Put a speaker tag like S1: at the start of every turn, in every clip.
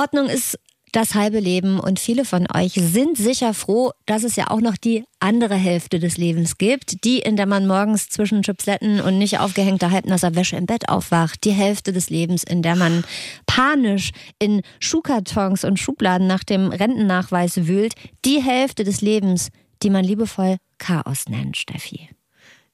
S1: Ordnung ist das halbe Leben und viele von euch sind sicher froh, dass es ja auch noch die andere Hälfte des Lebens gibt, die, in der man morgens zwischen Chipsletten und nicht aufgehängter halbnasser Wäsche im Bett aufwacht, die Hälfte des Lebens, in der man panisch in Schuhkartons und Schubladen nach dem Rentennachweis wühlt, die Hälfte des Lebens, die man liebevoll Chaos nennt, Steffi.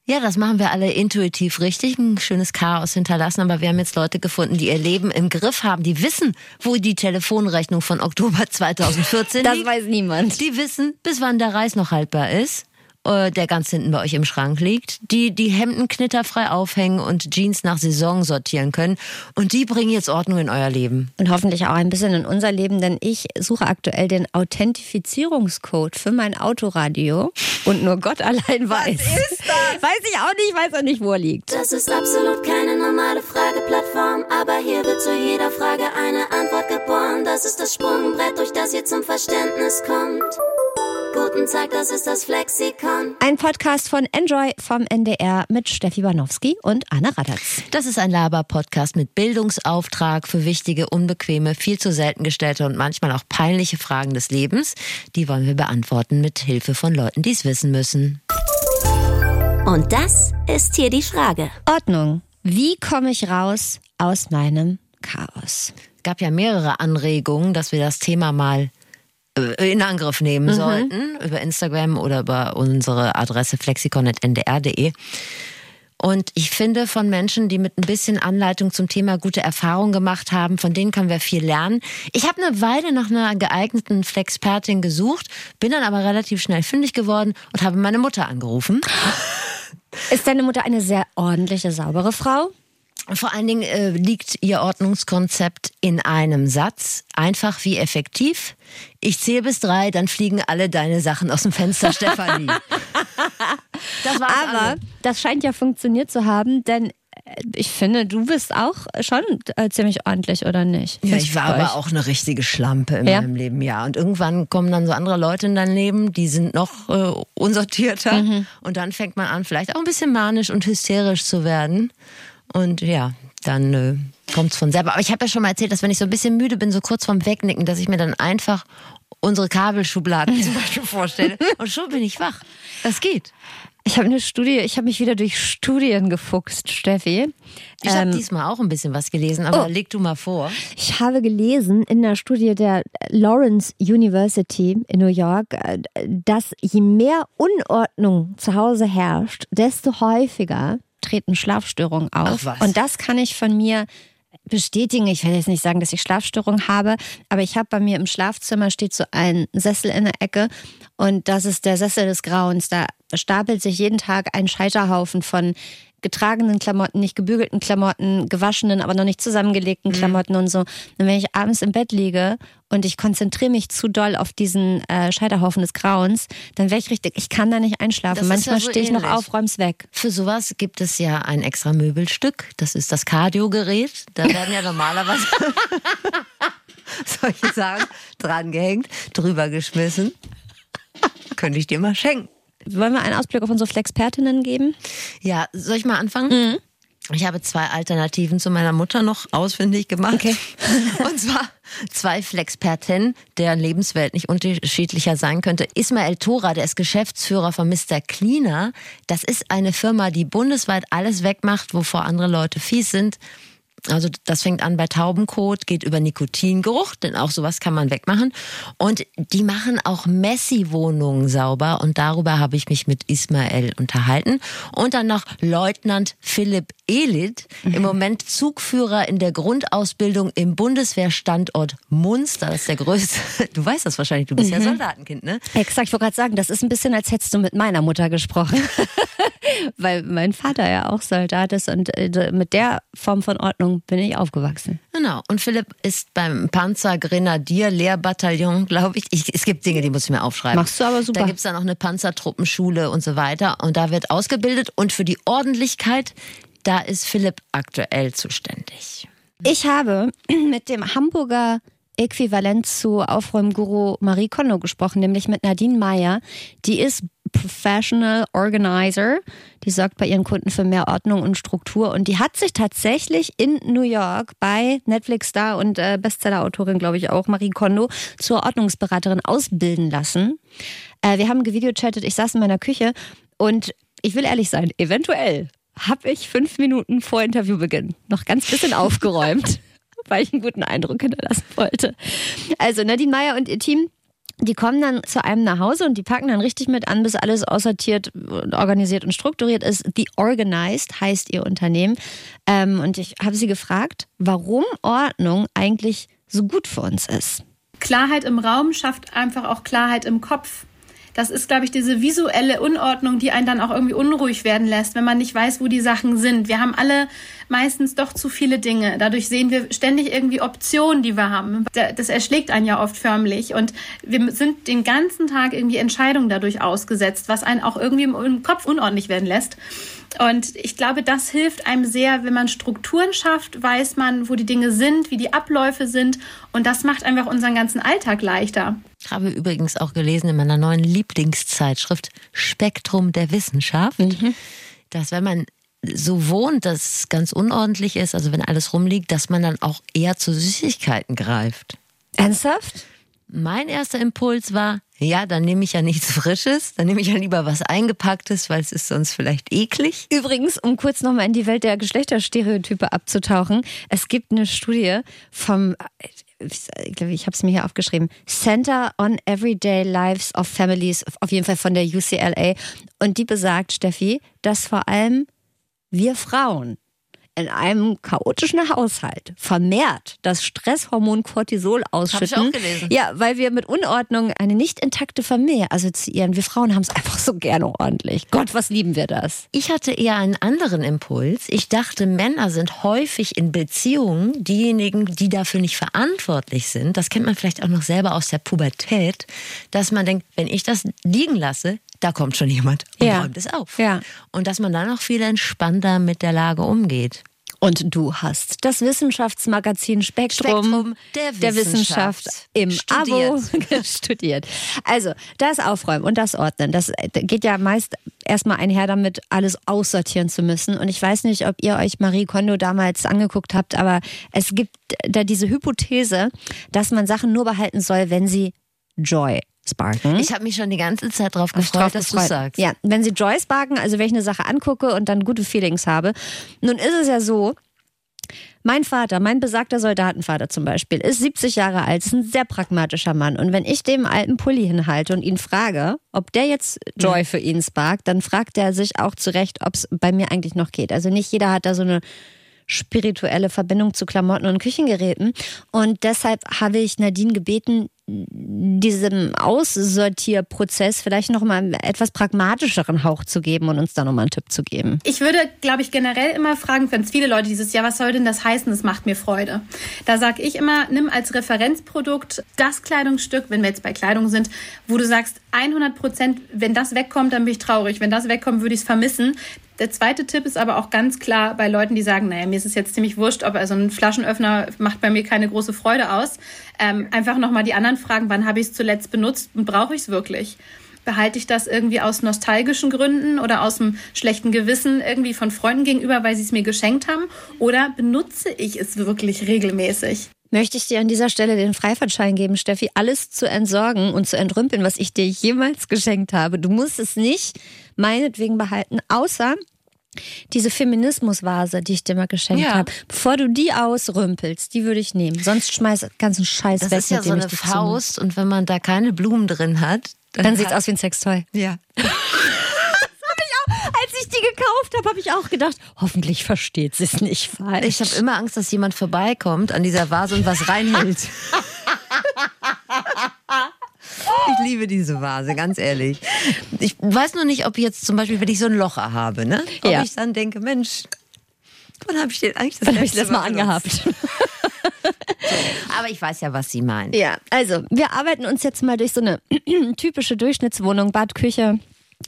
S2: Ja, das machen wir alle intuitiv richtig, ein schönes Chaos hinterlassen. Aber wir haben jetzt Leute gefunden, die ihr Leben im Griff haben, die wissen, wo die Telefonrechnung von Oktober 2014
S1: Das
S2: liegt.
S1: weiß niemand.
S2: Die wissen, bis wann der Reis noch haltbar ist, äh, der ganz hinten bei euch im Schrank liegt. Die die Hemden knitterfrei aufhängen und Jeans nach Saison sortieren können. Und die bringen jetzt Ordnung in euer Leben.
S1: Und hoffentlich auch ein bisschen in unser Leben, denn ich suche aktuell den Authentifizierungscode für mein Autoradio. Und nur Gott allein weiß. Was ist das? Weiß ich auch nicht, weiß auch nicht, wo er liegt.
S3: Das ist absolut keine normale Frageplattform, aber hier wird zu jeder Frage eine Antwort geboren. Das ist das Sprungbrett, durch das ihr zum Verständnis kommt. Guten Tag, das ist das Flexikon.
S1: Ein Podcast von Enjoy vom NDR mit Steffi Banowski und Anne Radatz.
S2: Das ist ein Laber-Podcast mit Bildungsauftrag für wichtige, unbequeme, viel zu selten gestellte und manchmal auch peinliche Fragen des Lebens. Die wollen wir beantworten mit Hilfe von Leuten, die es wissen müssen.
S3: Und das ist hier die Frage.
S1: Ordnung. Wie komme ich raus aus meinem Chaos?
S2: Es gab ja mehrere Anregungen, dass wir das Thema mal in Angriff nehmen sollten über Instagram oder über unsere Adresse flexikon.ndr.de. Und ich finde, von Menschen, die mit ein bisschen Anleitung zum Thema gute Erfahrungen gemacht haben, von denen können wir viel lernen. Ich habe eine Weile nach einer geeigneten Flexpertin gesucht, bin dann aber relativ schnell fündig geworden und habe meine Mutter angerufen.
S1: Ist deine Mutter eine sehr ordentliche, saubere Frau?
S2: Vor allen Dingen äh, liegt ihr Ordnungskonzept in einem Satz. Einfach wie effektiv. Ich zähle bis drei, dann fliegen alle deine Sachen aus dem Fenster, Stefanie. das war's
S1: Aber
S2: alle.
S1: das scheint ja funktioniert zu haben, denn äh, ich finde, du bist auch schon äh, ziemlich ordentlich, oder nicht?
S2: Ja, ich war aber
S1: euch.
S2: auch eine richtige Schlampe in
S1: Ja?
S2: meinem Leben, ja. Und irgendwann kommen dann so andere Leute in dein Leben, die sind noch äh, unsortierter.
S1: Mhm.
S2: Und dann fängt man an, vielleicht auch ein bisschen manisch und hysterisch zu werden. Und ja, dann äh, kommt es von selber. Aber ich habe ja schon mal erzählt, dass wenn ich so ein bisschen müde bin, so kurz vorm Wegnicken, dass ich mir dann einfach unsere Kabelschubladen zum Beispiel vorstelle. Und schon bin ich wach. Das geht.
S1: Ich habe eine Studie, ich habe mich wieder durch Studien gefuchst, Steffi.
S2: Ich habe
S1: Ähm,
S2: diesmal auch ein bisschen was gelesen, aber
S1: oh.
S2: leg du mal vor.
S1: Ich habe gelesen in der Studie der Lawrence University in New York, äh, dass je mehr Unordnung zu Hause herrscht, desto häufiger treten Schlafstörungen auf. Und das kann ich von mir bestätigen. Ich will jetzt nicht sagen, dass ich Schlafstörungen habe, aber ich habe bei mir im Schlafzimmer steht so ein Sessel in der Ecke und das ist der Sessel des Grauens. Da stapelt sich jeden Tag ein Scheiterhaufen von getragenen Klamotten, nicht gebügelten Klamotten, gewaschenen, aber noch nicht zusammengelegten Klamotten und so. Und wenn ich abends im Bett liege und ich konzentriere mich zu doll auf diesen äh, Scheiterhaufen des Grauens, dann wäre ich richtig, ich kann da nicht einschlafen.
S2: Das ist ja
S1: Manchmal
S2: so
S1: stehe ich noch auf, räum's weg.
S2: Für sowas gibt es ja ein extra Möbelstück. Das ist das Cardio-Gerät. Da werden ja normalerweise solche Sachen dran gehängt, drüber geschmissen. Könnte ich dir mal schenken.
S1: Wollen wir einen Ausblick auf unsere Flexpertinnen geben?
S2: Ja, soll ich mal anfangen?
S1: Mhm.
S2: Ich habe zwei Alternativen zu meiner Mutter noch ausfindig gemacht.
S1: Okay.
S2: Und zwar zwei Flexperten, deren Lebenswelt nicht unterschiedlicher sein könnte. Ismael Tora, der ist Geschäftsführer von Mr. Cleaner. Das ist eine Firma, die bundesweit alles wegmacht, wovor andere Leute fies sind. Also das fängt an bei Taubenkot, geht über Nikotingeruch, denn auch sowas kann man wegmachen. Und die machen auch Messi-Wohnungen sauber und darüber habe ich mich mit Ismael unterhalten. Und dann noch Leutnant Philipp Elit, im Moment Zugführer in der Grundausbildung im Bundeswehrstandort Munster. Das ist der größte. Du weißt das wahrscheinlich, du bist ja Soldatenkind, ne?
S1: Exakt, ich wollte gerade sagen, das ist ein bisschen, als hättest du mit meiner Mutter gesprochen. Weil mein Vater ja auch Soldat ist und äh, mit der Form von Ordnung bin ich aufgewachsen.
S2: Genau. Und Philipp ist beim Panzergrenadier Lehrbataillon, glaube ich. ich. Es gibt Dinge, die muss ich mir aufschreiben.
S1: Machst du aber super.
S2: Da gibt es dann auch eine Panzertruppenschule und so weiter. Und da wird ausgebildet. Und für die Ordentlichkeit, da ist Philipp aktuell zuständig.
S1: Ich habe mit dem Hamburger Äquivalent zu Aufräumguru Marie Kondo gesprochen, nämlich mit Nadine Meyer. Die ist Professional Organizer. Die sorgt bei ihren Kunden für mehr Ordnung und Struktur. Und die hat sich tatsächlich in New York bei Netflix-Star und äh, Bestseller-Autorin, glaube ich auch, Marie Kondo, zur Ordnungsberaterin ausbilden lassen. Äh, wir haben gevideochattet, ich saß in meiner Küche und ich will ehrlich sein, eventuell habe ich fünf Minuten vor Interviewbeginn noch ganz bisschen aufgeräumt, weil ich einen guten Eindruck hinterlassen wollte. Also Nadine Meyer und ihr Team die kommen dann zu einem nach Hause und die packen dann richtig mit an, bis alles aussortiert, organisiert und strukturiert ist. The Organized heißt ihr Unternehmen. Ähm, und ich habe sie gefragt, warum Ordnung eigentlich so gut für uns ist.
S4: Klarheit im Raum schafft einfach auch Klarheit im Kopf. Das ist, glaube ich, diese visuelle Unordnung, die einen dann auch irgendwie unruhig werden lässt, wenn man nicht weiß, wo die Sachen sind. Wir haben alle meistens doch zu viele Dinge. Dadurch sehen wir ständig irgendwie Optionen, die wir haben. Das erschlägt einen ja oft förmlich. Und wir sind den ganzen Tag irgendwie Entscheidungen dadurch ausgesetzt, was einen auch irgendwie im Kopf unordentlich werden lässt. Und ich glaube, das hilft einem sehr, wenn man Strukturen schafft, weiß man, wo die Dinge sind, wie die Abläufe sind. Und das macht einfach unseren ganzen Alltag leichter.
S2: Ich habe übrigens auch gelesen in meiner neuen Lieblingszeitschrift Spektrum der Wissenschaft, mhm. dass wenn man so wohnt, dass es ganz unordentlich ist, also wenn alles rumliegt, dass man dann auch eher zu Süßigkeiten greift.
S1: Ernsthaft?
S2: Mein erster Impuls war, ja, dann nehme ich ja nichts Frisches, dann nehme ich ja lieber was Eingepacktes, weil es ist sonst vielleicht eklig.
S1: Übrigens, um kurz nochmal in die Welt der Geschlechterstereotype abzutauchen, es gibt eine Studie vom, ich glaube, ich habe es mir hier aufgeschrieben, Center on Everyday Lives of Families, auf jeden Fall von der UCLA. Und die besagt, Steffi, dass vor allem wir Frauen in einem chaotischen Haushalt vermehrt das Stresshormon Cortisol ausschütten.
S2: Hab ich auch gelesen.
S1: Ja, weil wir mit Unordnung eine nicht intakte Familie assoziieren. Wir Frauen haben es einfach so gerne ordentlich. Gott, was lieben wir das?
S2: Ich hatte eher einen anderen Impuls. Ich dachte, Männer sind häufig in Beziehungen diejenigen, die dafür nicht verantwortlich sind. Das kennt man vielleicht auch noch selber aus der Pubertät, dass man denkt, wenn ich das liegen lasse, da kommt schon jemand und ja. räumt es auf.
S1: Ja.
S2: Und dass man dann auch viel entspannter mit der Lage umgeht.
S1: Und du hast das Wissenschaftsmagazin Spektrum,
S2: Spektrum der,
S1: der, Wissenschaft im studiert. Abo studiert. Also das Aufräumen und das Ordnen, das geht ja meist erstmal einher damit, alles aussortieren zu müssen. Und ich weiß nicht, ob ihr euch Marie Kondo damals angeguckt habt, aber es gibt da diese Hypothese, dass man Sachen nur behalten soll, wenn sie Joy sparken.
S2: Ich habe mich schon die ganze Zeit darauf gefreut, dass du sagst.
S1: Ja, wenn sie Joy sparken, also wenn ich eine Sache angucke und dann gute Feelings habe. Nun ist es ja so, mein Vater, mein besagter Soldatenvater zum Beispiel, ist 70 Jahre alt, ist ein sehr pragmatischer Mann. Und wenn ich dem alten Pulli hinhalte und ihn frage, ob der jetzt Joy für ihn sparkt, dann fragt er sich auch zurecht, ob es bei mir eigentlich noch geht. Also nicht jeder hat da so eine spirituelle Verbindung zu Klamotten und Küchengeräten. Und deshalb habe ich Nadine gebeten, diesem Aussortierprozess vielleicht noch mal einen etwas pragmatischeren Hauch zu geben und uns da noch mal einen Tipp zu geben.
S4: Ich würde, glaube ich, generell immer fragen, wenn es viele Leute dieses Jahr, was soll denn das heißen? Das macht mir Freude. Da sage ich immer, nimm als Referenzprodukt das Kleidungsstück, wenn wir jetzt bei Kleidung sind, wo du sagst, 100 Prozent, wenn das wegkommt, dann bin ich traurig. Wenn das wegkommt, würde ich es vermissen. Der zweite Tipp ist aber auch ganz klar bei Leuten, die sagen, naja, mir ist es jetzt ziemlich wurscht, ob also ein Flaschenöffner macht bei mir keine große Freude aus. Ähm, einfach nochmal die anderen fragen, wann habe ich es zuletzt benutzt und brauche ich es wirklich? Behalte ich das irgendwie aus nostalgischen Gründen oder aus einem schlechten Gewissen irgendwie von Freunden gegenüber, weil sie es mir geschenkt haben? Oder benutze ich es wirklich regelmäßig?
S1: Möchte ich dir an dieser Stelle den Freifahrtschein geben, Steffi, alles zu entsorgen und zu entrümpeln, was ich dir jemals geschenkt habe. Du musst es nicht meinetwegen behalten, außer diese Feminismusvase, die ich dir mal geschenkt ja. habe, bevor du die ausrümpelst, die würde ich nehmen. Sonst schmeiß ganzen Scheiß
S2: das
S1: weg.
S2: Das ist ja so eine Faust und wenn man da keine Blumen drin hat,
S1: dann, dann sieht es aus wie ein Sextoy.
S2: Ja.
S1: gekauft habe, habe ich auch gedacht, hoffentlich versteht sie es nicht falsch.
S2: Ich habe immer Angst, dass jemand vorbeikommt an dieser Vase und was reinhält. Ich liebe diese Vase, ganz ehrlich. Ich weiß nur nicht, ob jetzt zum Beispiel, wenn ich so ein Loch habe, ne? Ob ja. ich dann denke, Mensch, wann habe ich den eigentlich das,
S1: wann ich das mal angehabt?
S2: Aber ich weiß ja, was Sie meinen.
S1: Ja, also wir arbeiten uns jetzt mal durch so eine typische Durchschnittswohnung, Bad, Küche,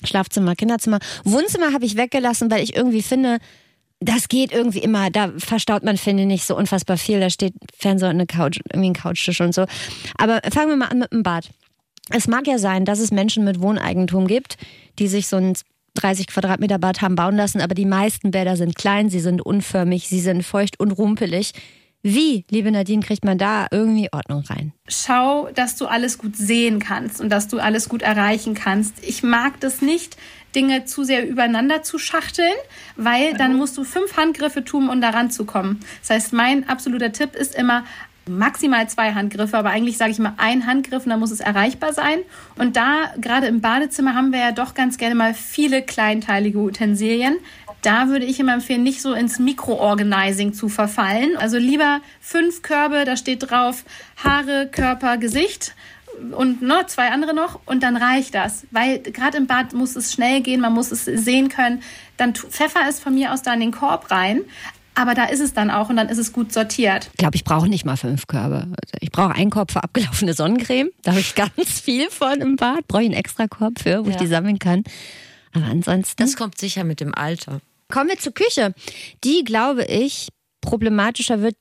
S1: Schlafzimmer, Kinderzimmer. Wohnzimmer habe ich weggelassen, weil ich irgendwie finde, das geht irgendwie immer. Da verstaut man, finde ich, nicht so unfassbar viel. Da steht Fernseher und eine Couch, irgendwie ein Couchtisch und so. Aber fangen wir mal an mit dem Bad. Es mag ja sein, dass es Menschen mit Wohneigentum gibt, die sich so ein 30 Quadratmeter Bad haben bauen lassen, aber die meisten Bäder sind klein, sie sind unförmig, sie sind feucht und rumpelig. Wie, liebe Nadine, kriegt man da irgendwie Ordnung rein?
S4: Schau, dass du alles gut sehen kannst und dass du alles gut erreichen kannst. Ich mag das nicht, Dinge zu sehr übereinander zu schachteln, weil dann musst du fünf Handgriffe tun, um daran zu kommen. Das heißt, mein absoluter Tipp ist immer, maximal zwei Handgriffe, aber eigentlich sage ich mal ein Handgriff und dann muss es erreichbar sein. Und da, gerade im Badezimmer, haben wir ja doch ganz gerne mal viele kleinteilige Utensilien. Da würde ich immer empfehlen, nicht so ins Mikro-Organizing zu verfallen. Also lieber fünf Körbe, da steht drauf Haare, Körper, Gesicht und ne, zwei andere noch und dann reicht das. Weil gerade im Bad muss es schnell gehen, man muss es sehen können. Dann pfeffer es von mir aus da in den Korb rein. Aber da ist es dann auch und dann ist es gut sortiert.
S1: Ich glaube, ich brauche nicht mal fünf Körbe. Also ich brauche einen Korb für abgelaufene Sonnencreme. Da habe ich ganz viel von im Bad. Brauche ich einen extra Korb für, wo ja. ich die sammeln kann. Aber ansonsten.
S2: Das kommt sicher mit dem Alter.
S1: Kommen wir zur Küche. Die, glaube ich, problematischer wird,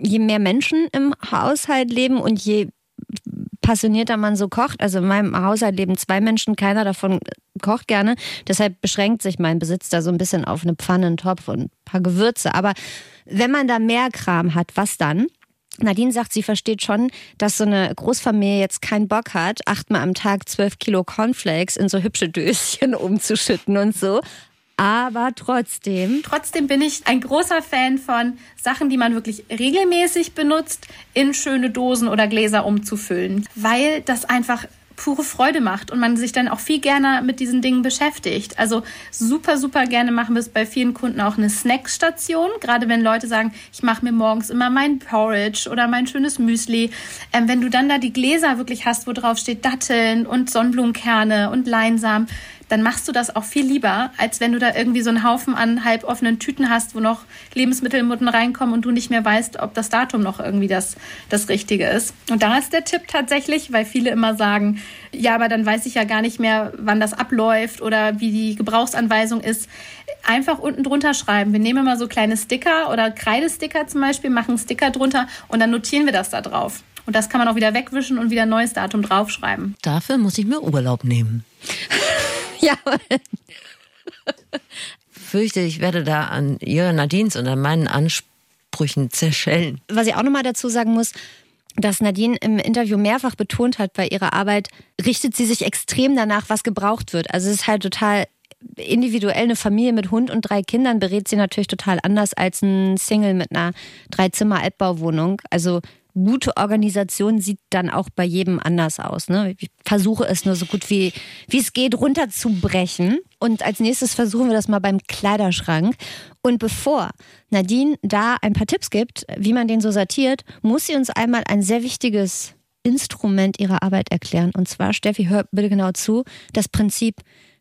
S1: je mehr Menschen im Haushalt leben und je passionierter man so kocht. Also in meinem Haushalt leben zwei Menschen, keiner davon kocht gerne. Deshalb beschränkt sich mein Besitz da so ein bisschen auf eine Pfanne, einen Topf und ein paar Gewürze. Aber wenn man da mehr Kram hat, was dann? Nadine sagt, sie versteht schon, dass so eine Großfamilie jetzt keinen Bock hat, achtmal am Tag zwölf Kilo Cornflakes in so hübsche Döschen umzuschütten und so. Aber trotzdem.
S4: Trotzdem bin ich ein großer Fan von Sachen, die man wirklich regelmäßig benutzt, in schöne Dosen oder Gläser umzufüllen, weil das einfach pure Freude macht und man sich dann auch viel gerne mit diesen Dingen beschäftigt. Also super, super gerne machen wir es bei vielen Kunden auch eine Snackstation. Gerade wenn Leute sagen, ich mache mir morgens immer mein Porridge oder mein schönes Müsli. Ähm, wenn du dann da die Gläser wirklich hast, wo drauf steht Datteln und Sonnenblumenkerne und Leinsamen, dann machst du das auch viel lieber, als wenn du da irgendwie so einen Haufen an halb offenen Tüten hast, wo noch Lebensmittelmutten reinkommen und du nicht mehr weißt, ob das Datum noch irgendwie das, das Richtige ist. Und da ist der Tipp tatsächlich, weil viele immer sagen, ja, aber dann weiß ich ja gar nicht mehr, wann das abläuft oder wie die Gebrauchsanweisung ist. Einfach unten drunter schreiben. Wir nehmen immer so kleine Sticker oder Kreidesticker zum Beispiel, machen Sticker drunter und dann notieren wir das da drauf. Und das kann man auch wieder wegwischen und wieder ein neues Datum draufschreiben.
S2: Dafür muss ich mir Urlaub nehmen.
S1: Ja.
S2: Fürchte, ich werde da an ihrer Nadines und an meinen Ansprüchen zerschellen.
S1: Was ich auch nochmal dazu sagen muss, dass Nadine im Interview mehrfach betont hat, bei ihrer Arbeit richtet sie sich extrem danach, was gebraucht wird. Also es ist halt total individuell eine Familie mit Hund und drei Kindern berät sie natürlich total anders als ein Single mit einer Dreizimmer-Altbauwohnung. Also gute Organisation sieht dann auch bei jedem anders aus. Ne? Ich versuche es nur so gut wie, wie es geht runterzubrechen. Und als nächstes versuchen wir das mal beim Kleiderschrank. Und bevor Nadine da ein paar Tipps gibt, wie man den so sortiert, muss sie uns einmal ein sehr wichtiges Instrument ihrer Arbeit erklären. Und zwar, Steffi, hör bitte genau zu, das Prinzip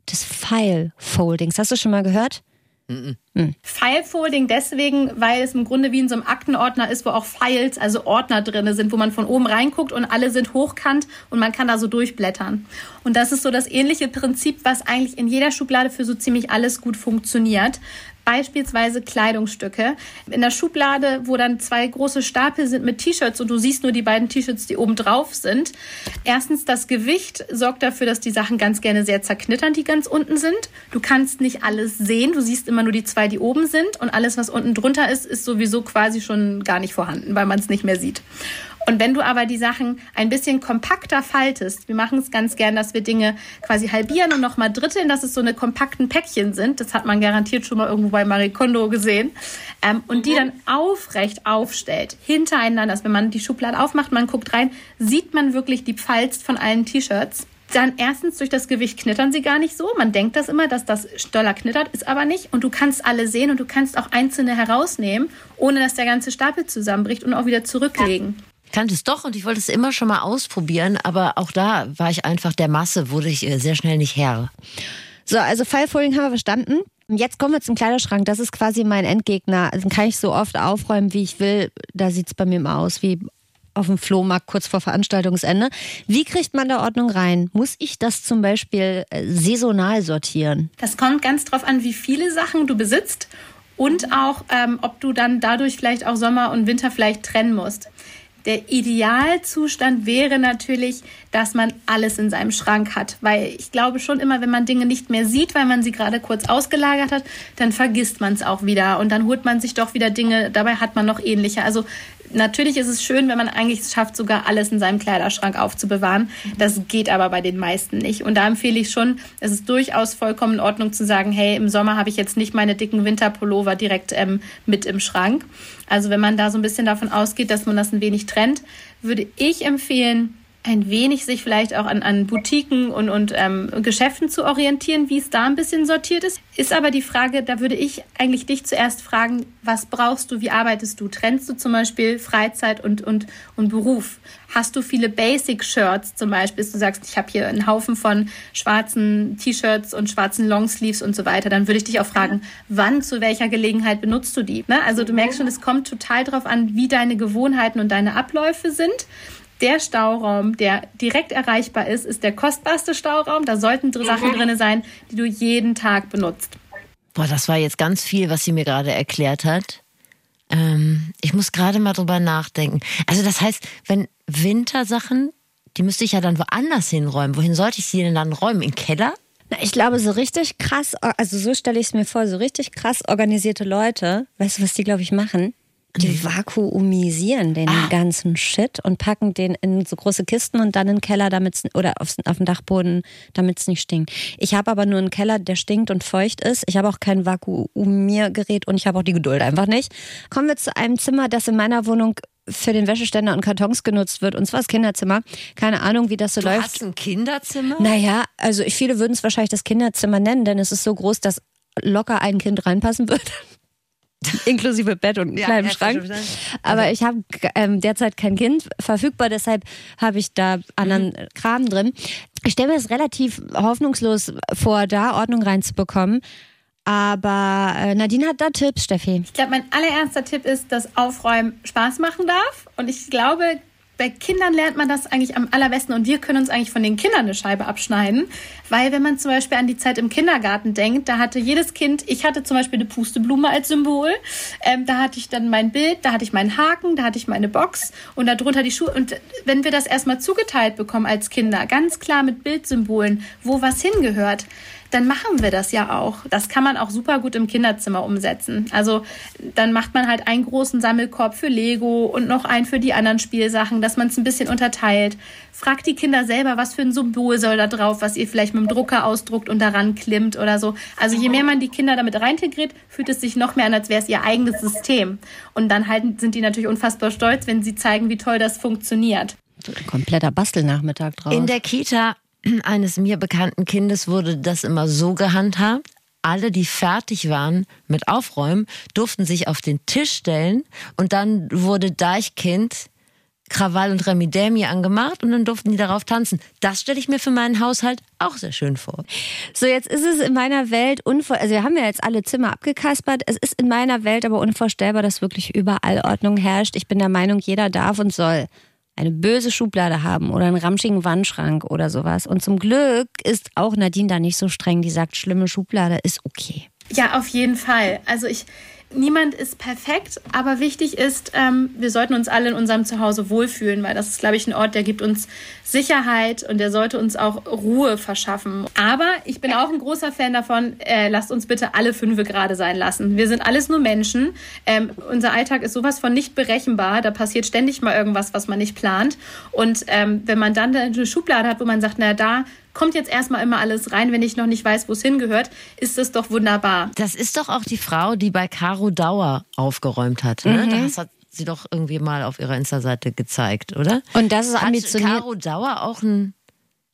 S1: des File-Foldings. Hast du schon mal gehört?
S4: Mhm. File-Folding deswegen, weil es im Grunde wie in so einem Aktenordner ist, wo auch Files, also Ordner drin sind, wo man von oben reinguckt und alle sind hochkant und man kann da so durchblättern. Und das ist so das ähnliche Prinzip, was eigentlich in jeder Schublade für so ziemlich alles gut funktioniert beispielsweise Kleidungsstücke in der Schublade, wo dann zwei große Stapel sind mit T-Shirts und du siehst nur die beiden T-Shirts, die oben drauf sind. Erstens, das Gewicht sorgt dafür, dass die Sachen ganz gerne sehr zerknittern, die ganz unten sind. Du kannst nicht alles sehen, du siehst immer nur die zwei, die oben sind und alles, was unten drunter ist, ist sowieso quasi schon gar nicht vorhanden, weil man es nicht mehr sieht. Und wenn du aber die Sachen ein bisschen kompakter faltest, wir machen es ganz gern, dass wir Dinge quasi halbieren und nochmal dritteln, dass es so eine kompakten Päckchen sind. Das hat man garantiert schon mal irgendwo bei Marie Kondo gesehen. Ähm, und die mhm. dann aufrecht aufstellt, hintereinander. Dass wenn man die Schublade aufmacht, man guckt rein, sieht man wirklich die Pfalz von allen T-Shirts. Dann erstens durch das Gewicht knittern sie gar nicht so. Man denkt das immer, dass das Stoller knittert, ist aber nicht. Und du kannst alle sehen und du kannst auch einzelne herausnehmen, ohne dass der ganze Stapel zusammenbricht und auch wieder zurücklegen
S2: kannte es doch und ich wollte es immer schon mal ausprobieren, aber auch da war ich einfach der Masse, wurde ich äh, sehr schnell nicht Herr.
S1: So, also Filefolding haben wir verstanden. Jetzt kommen wir zum Kleiderschrank. Das ist quasi mein Endgegner. Also kann ich so oft aufräumen, wie ich will. Da sieht es bei mir immer aus wie auf dem Flohmarkt kurz vor Veranstaltungsende. Wie kriegt man da Ordnung rein? Muss ich das zum Beispiel äh, saisonal sortieren?
S4: Das kommt ganz drauf an, wie viele Sachen du besitzt und auch, ähm, ob du dann dadurch vielleicht auch Sommer und Winter vielleicht trennen musst Der Idealzustand wäre natürlich, dass man alles in seinem Schrank hat. Weil ich glaube schon immer, wenn man Dinge nicht mehr sieht, weil man sie gerade kurz ausgelagert hat, dann vergisst man es auch wieder. Und dann holt man sich doch wieder Dinge, dabei hat man noch ähnliche. Also natürlich ist es schön, wenn man eigentlich es schafft, sogar alles in seinem Kleiderschrank aufzubewahren. Das geht aber bei den meisten nicht. Und da empfehle ich schon, es ist durchaus vollkommen in Ordnung zu sagen, hey, im Sommer habe ich jetzt nicht meine dicken Winterpullover direkt ähm, mit im Schrank. Also wenn man da so ein bisschen davon ausgeht, dass man das ein wenig trennt, würde ich empfehlen, ein wenig sich vielleicht auch an, an Boutiquen und, und ähm, Geschäften zu orientieren, wie es da ein bisschen sortiert ist. Ist aber die Frage, da würde ich eigentlich dich zuerst fragen, was brauchst du, wie arbeitest du? Trennst du zum Beispiel Freizeit und, und, und Beruf? Hast du viele Basic-Shirts zum Beispiel, dass du sagst, ich habe hier einen Haufen von schwarzen T-Shirts und schwarzen Longsleeves und so weiter, dann würde ich dich auch fragen, wann, zu welcher Gelegenheit benutzt du die? Ne? Also du merkst schon, es kommt total darauf an, wie deine Gewohnheiten und deine Abläufe sind der Stauraum, der direkt erreichbar ist, ist der kostbarste Stauraum. Da sollten Sachen drin sein, die du jeden Tag benutzt.
S2: Boah, das war jetzt ganz viel, was sie mir gerade erklärt hat. Ähm, ich muss gerade mal drüber nachdenken. Also das heißt, wenn Wintersachen, die müsste ich ja dann woanders hinräumen. Wohin sollte ich sie denn dann räumen? Im Keller?
S1: Na, ich glaube, so richtig krass, also so stelle ich es mir vor, so richtig krass organisierte Leute, weißt du, was die, glaube ich, machen? Die vakuumisieren den ah. ganzen Shit und packen den in so große Kisten und dann in den Keller, damit's, oder aufs, auf den Dachboden, damit es nicht stinkt. Ich habe aber nur einen Keller, der stinkt und feucht ist. Ich habe auch kein Vakuumiergerät und ich habe auch die Geduld einfach nicht. Kommen wir zu einem Zimmer, das in meiner Wohnung für den Wäscheständer und Kartons genutzt wird, und zwar das Kinderzimmer. Keine Ahnung, wie das so
S2: du
S1: läuft.
S2: Hast du ein Kinderzimmer?
S1: Naja, also viele würden es wahrscheinlich das Kinderzimmer nennen, denn es ist so groß, dass locker ein Kind reinpassen würde. inklusive Bett und ja, kleinem Schrank. Aber also. ich habe ähm, derzeit kein Kind verfügbar, deshalb habe ich da anderen mhm. Kram drin. Ich stelle mir es relativ hoffnungslos vor, da Ordnung reinzubekommen. Aber äh, Nadine hat da Tipps, Steffi.
S4: Ich glaube, mein allererster Tipp ist, dass Aufräumen Spaß machen darf. Und ich glaube, bei Kindern lernt man das eigentlich am allerbesten und wir können uns eigentlich von den Kindern eine Scheibe abschneiden, weil wenn man zum Beispiel an die Zeit im Kindergarten denkt, da hatte jedes Kind, ich hatte zum Beispiel eine Pusteblume als Symbol, ähm, da hatte ich dann mein Bild, da hatte ich meinen Haken, da hatte ich meine Box und darunter die Schuhe. Und wenn wir das erstmal zugeteilt bekommen als Kinder, ganz klar mit Bildsymbolen, wo was hingehört, dann machen wir das ja auch. Das kann man auch super gut im Kinderzimmer umsetzen. Also dann macht man halt einen großen Sammelkorb für Lego und noch einen für die anderen Spielsachen, dass man es ein bisschen unterteilt. Fragt die Kinder selber, was für ein Symbol soll da drauf, was ihr vielleicht mit dem Drucker ausdruckt und daran klimmt oder so. Also je mehr man die Kinder damit reintegriert, fühlt es sich noch mehr an, als wäre es ihr eigenes System. Und dann halt sind die natürlich unfassbar stolz, wenn sie zeigen, wie toll das funktioniert.
S1: Kompletter Bastelnachmittag drauf.
S2: In der Kita eines mir bekannten Kindes wurde das immer so gehandhabt. Alle, die fertig waren mit Aufräumen, durften sich auf den Tisch stellen und dann wurde Deichkind Krawall und Remi Demi angemacht und dann durften die darauf tanzen. Das stelle ich mir für meinen Haushalt auch sehr schön vor.
S1: So, jetzt ist es in meiner Welt unvorstellbar, also wir haben ja jetzt alle Zimmer abgekaspert. Es ist in meiner Welt aber unvorstellbar, dass wirklich überall Ordnung herrscht. Ich bin der Meinung, jeder darf und soll eine böse Schublade haben oder einen ramschigen Wandschrank oder sowas. Und zum Glück ist auch Nadine da nicht so streng, die sagt, schlimme Schublade ist okay.
S4: Ja, auf jeden Fall. Also ich, niemand ist perfekt, aber wichtig ist, ähm, wir sollten uns alle in unserem Zuhause wohlfühlen, weil das ist, glaube ich, ein Ort, der gibt uns Sicherheit und der sollte uns auch Ruhe verschaffen. Aber ich bin auch ein großer Fan davon, äh, lasst uns bitte alle fünf gerade sein lassen. Wir sind alles nur Menschen. Ähm, unser Alltag ist sowas von nicht berechenbar. Da passiert ständig mal irgendwas, was man nicht plant. Und ähm, wenn man dann eine Schublade hat, wo man sagt, na da kommt jetzt erstmal immer alles rein, wenn ich noch nicht weiß, wo es hingehört, ist das doch wunderbar.
S2: Das ist doch auch die Frau, die bei Caro Dauer aufgeräumt hat. Ne? Mhm. Das hat sie doch irgendwie mal auf ihrer Insta-Seite gezeigt, oder?
S1: Und das ist
S2: ambitioniert. Hat Caro Dauer auch ein,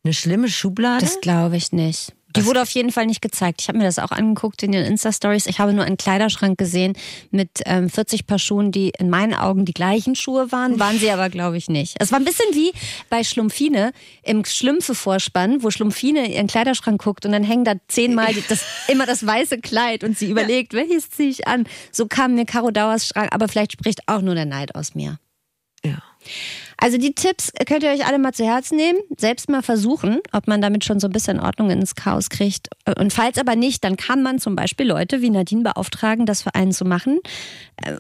S2: eine schlimme Schublade?
S1: Das glaube ich nicht. Die wurde auf jeden Fall nicht gezeigt. Ich habe mir das auch angeguckt in den Insta-Stories. Ich habe nur einen Kleiderschrank gesehen mit ähm, 40 Paar Schuhen, die in meinen Augen die gleichen Schuhe waren. Waren sie aber, glaube ich, nicht. Es war ein bisschen wie bei Schlumpfine im Schlümpfe-Vorspann, wo Schlumpfine ihren Kleiderschrank guckt und dann hängen da zehnmal das, immer das weiße Kleid und sie überlegt, welches ziehe ich an. So kam mir Caro Dauers Schrank, aber vielleicht spricht auch nur der Neid aus mir.
S2: Ja.
S1: Also die Tipps könnt ihr euch alle mal zu Herzen nehmen, selbst mal versuchen, ob man damit schon so ein bisschen Ordnung ins Chaos kriegt. Und falls aber nicht, dann kann man zum Beispiel Leute wie Nadine beauftragen, das für einen zu machen.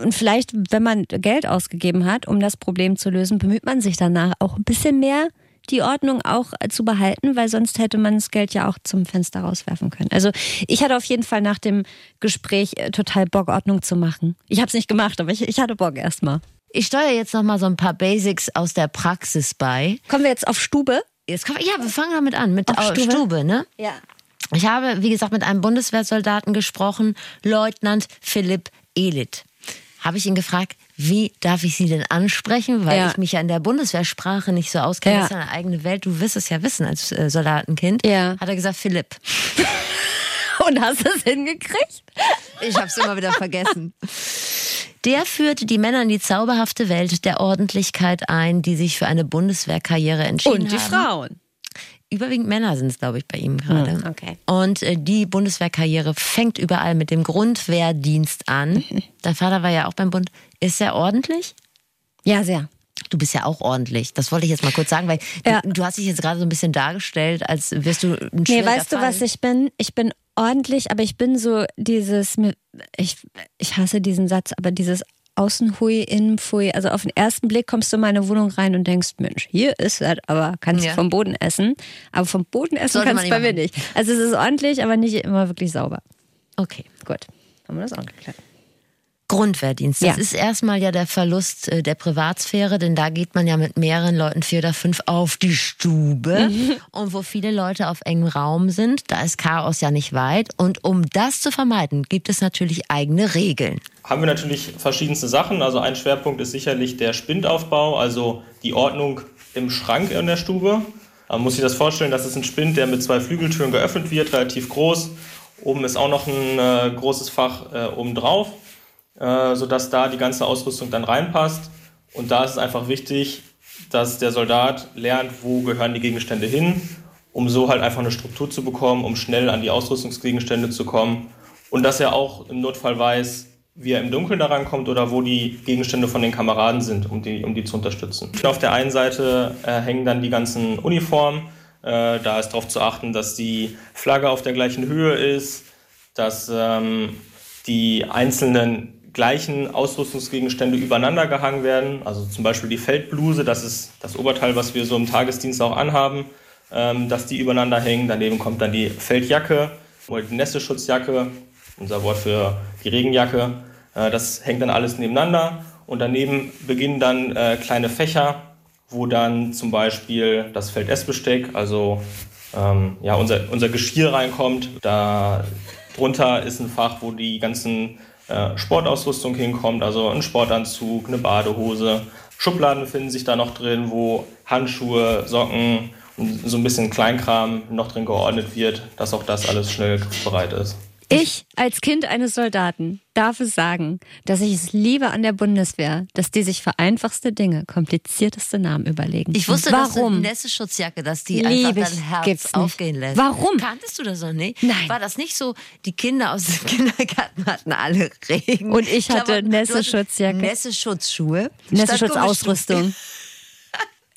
S1: Und vielleicht, wenn man Geld ausgegeben hat, um das Problem zu lösen, bemüht man sich danach auch ein bisschen mehr die Ordnung auch zu behalten, weil sonst hätte man das Geld ja auch zum Fenster rauswerfen können. Also ich hatte auf jeden Fall nach dem Gespräch äh, total Bock, Ordnung zu machen. Ich habe es nicht gemacht, aber ich, ich hatte Bock erstmal.
S2: Ich steuere jetzt noch mal so ein paar Basics aus der Praxis bei.
S1: Kommen wir jetzt auf Stube?
S2: Jetzt kommen, ja, wir fangen damit an mit
S1: Auf
S2: Stube.
S1: Stube?
S2: Ne?
S1: Ja.
S2: Ich habe, wie gesagt, mit einem Bundeswehrsoldaten gesprochen, Leutnant Philipp Elit. Habe ich ihn gefragt, wie darf ich Sie denn ansprechen? Weil
S1: Ja.
S2: ich mich ja in der Bundeswehrsprache nicht so auskenne.
S1: Ja.
S2: Das ist eine eigene Welt. Du wirst es ja wissen als äh, Soldatenkind.
S1: Ja.
S2: Hat er gesagt, Philipp.
S1: Und hast du es hingekriegt?
S2: Ich habe es immer wieder vergessen. Der führte die Männer in die zauberhafte Welt der Ordentlichkeit ein, die sich für eine Bundeswehrkarriere entschieden haben.
S1: Frauen.
S2: Überwiegend Männer sind es, glaube ich, bei ihm gerade.
S1: Hm, okay.
S2: Und äh, die Bundeswehrkarriere fängt überall mit dem Grundwehrdienst an. Dein Vater war ja auch beim Bund. Ist er ordentlich?
S1: Ja, sehr.
S2: Du bist ja auch ordentlich. Das wollte ich jetzt mal kurz sagen, weil
S1: Ja.
S2: du, du hast dich jetzt gerade so ein bisschen dargestellt, als wirst du ein
S1: Nee, weißt du,
S2: Fall.
S1: was ich bin? Ich bin ordentlich, aber ich bin so dieses, ich, ich hasse diesen Satz, aber dieses Außenhui, Innenpfui. Also auf den ersten Blick kommst du in meine Wohnung rein und denkst, Mensch, hier ist es, aber kannst
S2: Ja.
S1: du vom Boden essen. Aber vom Boden essen
S2: Sollte
S1: kannst du bei mir nicht. Also es ist ordentlich, aber nicht immer wirklich sauber.
S2: Okay.
S1: Gut, haben wir das auch geklärt.
S2: Grundwehrdienst. Das
S1: Ja.
S2: ist erstmal ja der Verlust äh, der Privatsphäre, denn da geht man ja mit mehreren Leuten, vier oder fünf, auf die Stube.
S1: Mhm.
S2: Und wo viele Leute auf engem Raum sind, da ist Chaos ja nicht weit. Und um das zu vermeiden, gibt es natürlich eigene Regeln.
S5: haben wir natürlich verschiedenste Sachen. Also ein Schwerpunkt ist sicherlich der Spindaufbau, also die Ordnung im Schrank in der Stube. Man muss sich das vorstellen, das ist ein Spind, der mit zwei Flügeltüren geöffnet wird, relativ groß. Oben ist auch noch ein äh, großes Fach äh, oben drauf, äh, sodass da die ganze Ausrüstung dann reinpasst. Und da ist es einfach wichtig, dass der Soldat lernt, wo gehören die Gegenstände hin, um so halt einfach eine Struktur zu bekommen, um schnell an die Ausrüstungsgegenstände zu kommen. Und dass er auch im Notfall weiß, wie er im Dunkeln da rankommt oder wo die Gegenstände von den Kameraden sind, um die, um die zu unterstützen. Auf der einen Seite äh, hängen dann die ganzen Uniformen. Äh, da ist darauf zu achten, dass die Flagge auf der gleichen Höhe ist, dass ähm, die einzelnen gleichen Ausrüstungsgegenstände übereinander gehangen werden. Also zum Beispiel die Feldbluse, das ist das Oberteil, was wir so im Tagesdienst auch anhaben, ähm, dass die übereinander hängen. Daneben kommt dann die Feldjacke oder die Nässeschutzjacke, unser Wort für die Regenjacke. Äh, das hängt dann alles nebeneinander und daneben beginnen dann äh, kleine Fächer, wo dann zum Beispiel das Feld Essbesteck, also ähm, ja, unser, unser Geschirr reinkommt. Da drunter ist ein Fach, wo die ganzen äh, Sportausrüstung hinkommt, also ein Sportanzug, eine Badehose. Schubladen befinden sich da noch drin, wo Handschuhe, Socken und so ein bisschen Kleinkram noch drin geordnet wird, dass auch das alles schnell griffbereit ist.
S1: Ich als Kind eines Soldaten darf es sagen, dass ich es liebe an der Bundeswehr, dass die sich für einfachste Dinge komplizierteste Namen überlegen.
S2: Ich wusste,
S1: Und
S2: dass
S1: warum?
S2: eine Nässe-Schutzjacke, dass die
S1: Lieb
S2: einfach dein Herz aufgehen lässt.
S1: Warum?
S2: Kanntest du das noch nicht?
S1: Nein.
S2: War das nicht so, die Kinder aus dem Kindergarten hatten alle Regen.
S1: Und ich hatte Nässe-Schutzjacke.
S2: Nässe-Schutzschuhe.
S1: Nässeschutzausrüstung.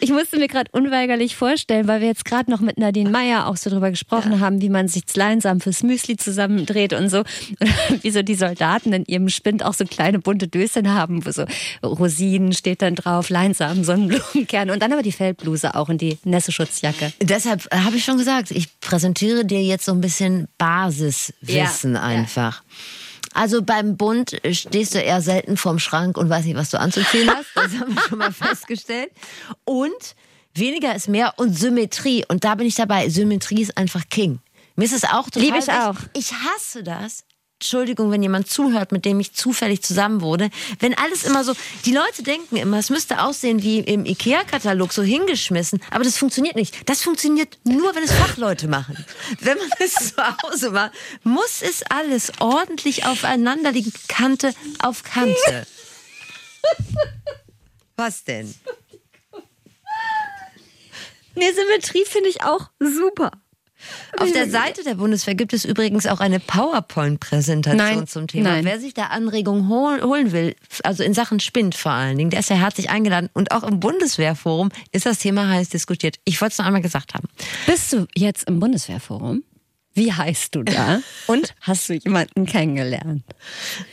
S1: Ich musste mir gerade unweigerlich vorstellen, weil wir jetzt gerade noch mit Nadine Meyer auch so drüber gesprochen haben, wie man sich Leinsam fürs Müsli zusammendreht und so. Und wie so die Soldaten in ihrem Spind auch so kleine bunte Döschen haben, wo so Rosinen steht dann drauf, Leinsamen, Sonnenblumenkerne und dann aber die Feldbluse auch und die Nässeschutzjacke.
S2: Deshalb äh, habe ich schon gesagt, ich präsentiere dir jetzt so ein bisschen Basiswissen
S1: Ja, ja.
S2: Also beim Bund stehst du eher selten vorm Schrank und weißt nicht, was du anzuziehen hast. Das haben wir schon mal festgestellt. Und weniger ist mehr und Symmetrie. Und da bin ich dabei. Symmetrie ist einfach King. Mir ist es auch total
S1: Lieb ich auch.
S2: Ich hasse das. Entschuldigung, wenn jemand zuhört, mit dem ich zufällig zusammen wurde. Wenn alles immer so, die Leute denken immer, es müsste aussehen wie im Ikea-Katalog, so hingeschmissen. Aber das funktioniert nicht. Das funktioniert nur, wenn es Fachleute machen. Wenn man es zu Hause macht, muss es alles ordentlich aufeinander liegen. Kante auf Kante. Was denn?
S1: Nee, Symmetrie finde ich auch super.
S2: Auf der Seite der Bundeswehr gibt es übrigens auch eine PowerPoint-Präsentation zum Thema.
S1: nein.
S2: Wer sich da Anregungen hol holen will, also in Sachen Spind vor allen Dingen, der ist ja herzlich eingeladen. Und auch im Bundeswehrforum ist das Thema heiß diskutiert. Ich wollte es noch einmal gesagt haben.
S1: Bist du jetzt im Bundeswehrforum? Wie heißt du da? Und hast du jemanden kennengelernt?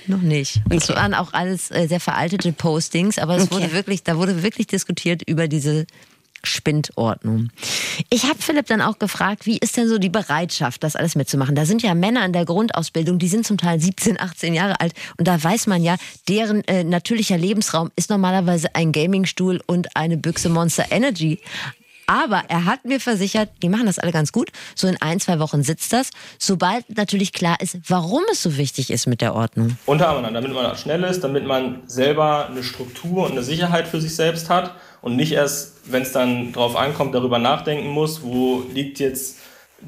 S2: Noch nicht. Das
S1: Okay.
S2: waren auch alles äh, sehr veraltete Postings, aber es
S1: Okay.
S2: wurde wirklich, da wurde wirklich diskutiert über diese Spindordnung. Ich habe Philipp dann auch gefragt, wie ist denn so die Bereitschaft, das alles mitzumachen? Da sind ja Männer in der Grundausbildung, die sind zum Teil 17, 18 Jahre alt und da weiß man ja, deren äh, natürlicher Lebensraum ist normalerweise ein Gamingstuhl und eine Büchse Monster Energy. Aber er hat mir versichert, die machen das alle ganz gut. So in ein, zwei Wochen sitzt das. Sobald natürlich klar ist, warum es so wichtig ist mit der Ordnung.
S5: Unter anderem, damit man schnell ist, damit man selber eine Struktur und eine Sicherheit für sich selbst hat und nicht erst, wenn es dann drauf ankommt, darüber nachdenken muss, wo liegt jetzt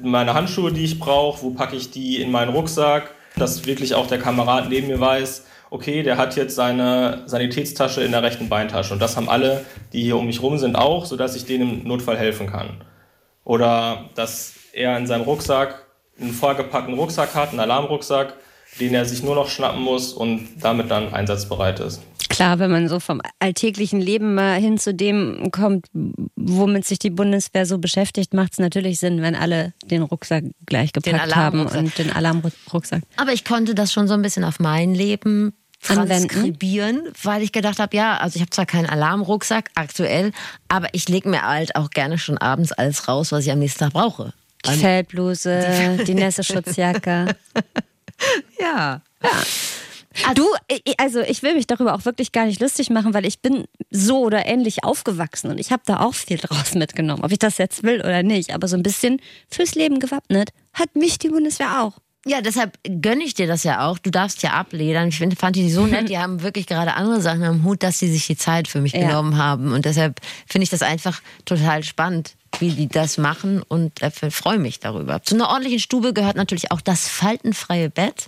S5: meine Handschuhe, die ich brauche, wo packe ich die in meinen Rucksack, dass wirklich auch der Kamerad neben mir weiß, okay, der hat jetzt seine Sanitätstasche in der rechten Beintasche und das haben alle, die hier um mich rum sind, auch, sodass ich denen im Notfall helfen kann. Oder dass er in seinem Rucksack einen vollgepackten Rucksack hat, einen Alarmrucksack, den er sich nur noch schnappen muss und damit dann einsatzbereit ist.
S1: Klar, wenn man so vom alltäglichen Leben mal hin zu dem kommt, womit sich die Bundeswehr so beschäftigt, macht es natürlich Sinn, wenn alle den Rucksack gleich gepackt haben und den Alarmrucksack.
S2: Aber ich konnte das schon so ein bisschen auf mein Leben
S1: Anwenden?
S2: transkribieren, weil ich gedacht habe, ja, also ich habe zwar keinen Alarmrucksack aktuell, aber ich lege mir halt auch gerne schon abends alles raus, was ich am nächsten Tag brauche.
S1: Die Feldbluse, die Nässe-Schutzjacke.
S2: Ja.
S1: Du, ich- also ich will mich darüber auch wirklich gar nicht lustig machen, weil ich bin so oder ähnlich aufgewachsen und ich habe da auch viel draus mitgenommen, ob ich das jetzt will oder nicht. Aber so ein bisschen fürs Leben gewappnet hat mich die Bundeswehr auch.
S2: Ja, deshalb gönne ich dir das ja auch. Du darfst ja abledern. Ich find, fand die so nett. Die haben wirklich gerade andere Sachen am Hut, dass sie sich die Zeit für mich
S1: Ja.
S2: genommen haben. Und deshalb finde ich das einfach total spannend, wie die das machen und äh, freue mich darüber. Zu einer ordentlichen Stube gehört natürlich auch das faltenfreie Bett.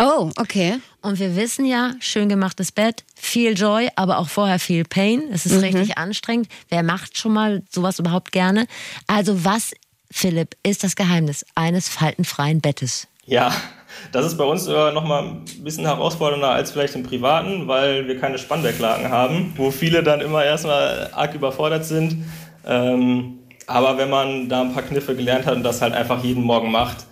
S1: Oh, okay.
S2: Und wir wissen ja, schön gemachtes Bett, viel Joy, aber auch vorher viel Pain. Es ist richtig anstrengend. Wer macht schon mal sowas überhaupt gerne? Also was, Philipp, ist das Geheimnis eines faltenfreien Bettes?
S5: Ja, das ist bei uns äh, nochmal ein bisschen herausfordernder als vielleicht im Privaten, weil wir keine Spannbecklaken haben, wo viele dann immer erstmal arg überfordert sind. Ähm, aber wenn man da ein paar Kniffe gelernt hat und das halt einfach jeden Morgen macht,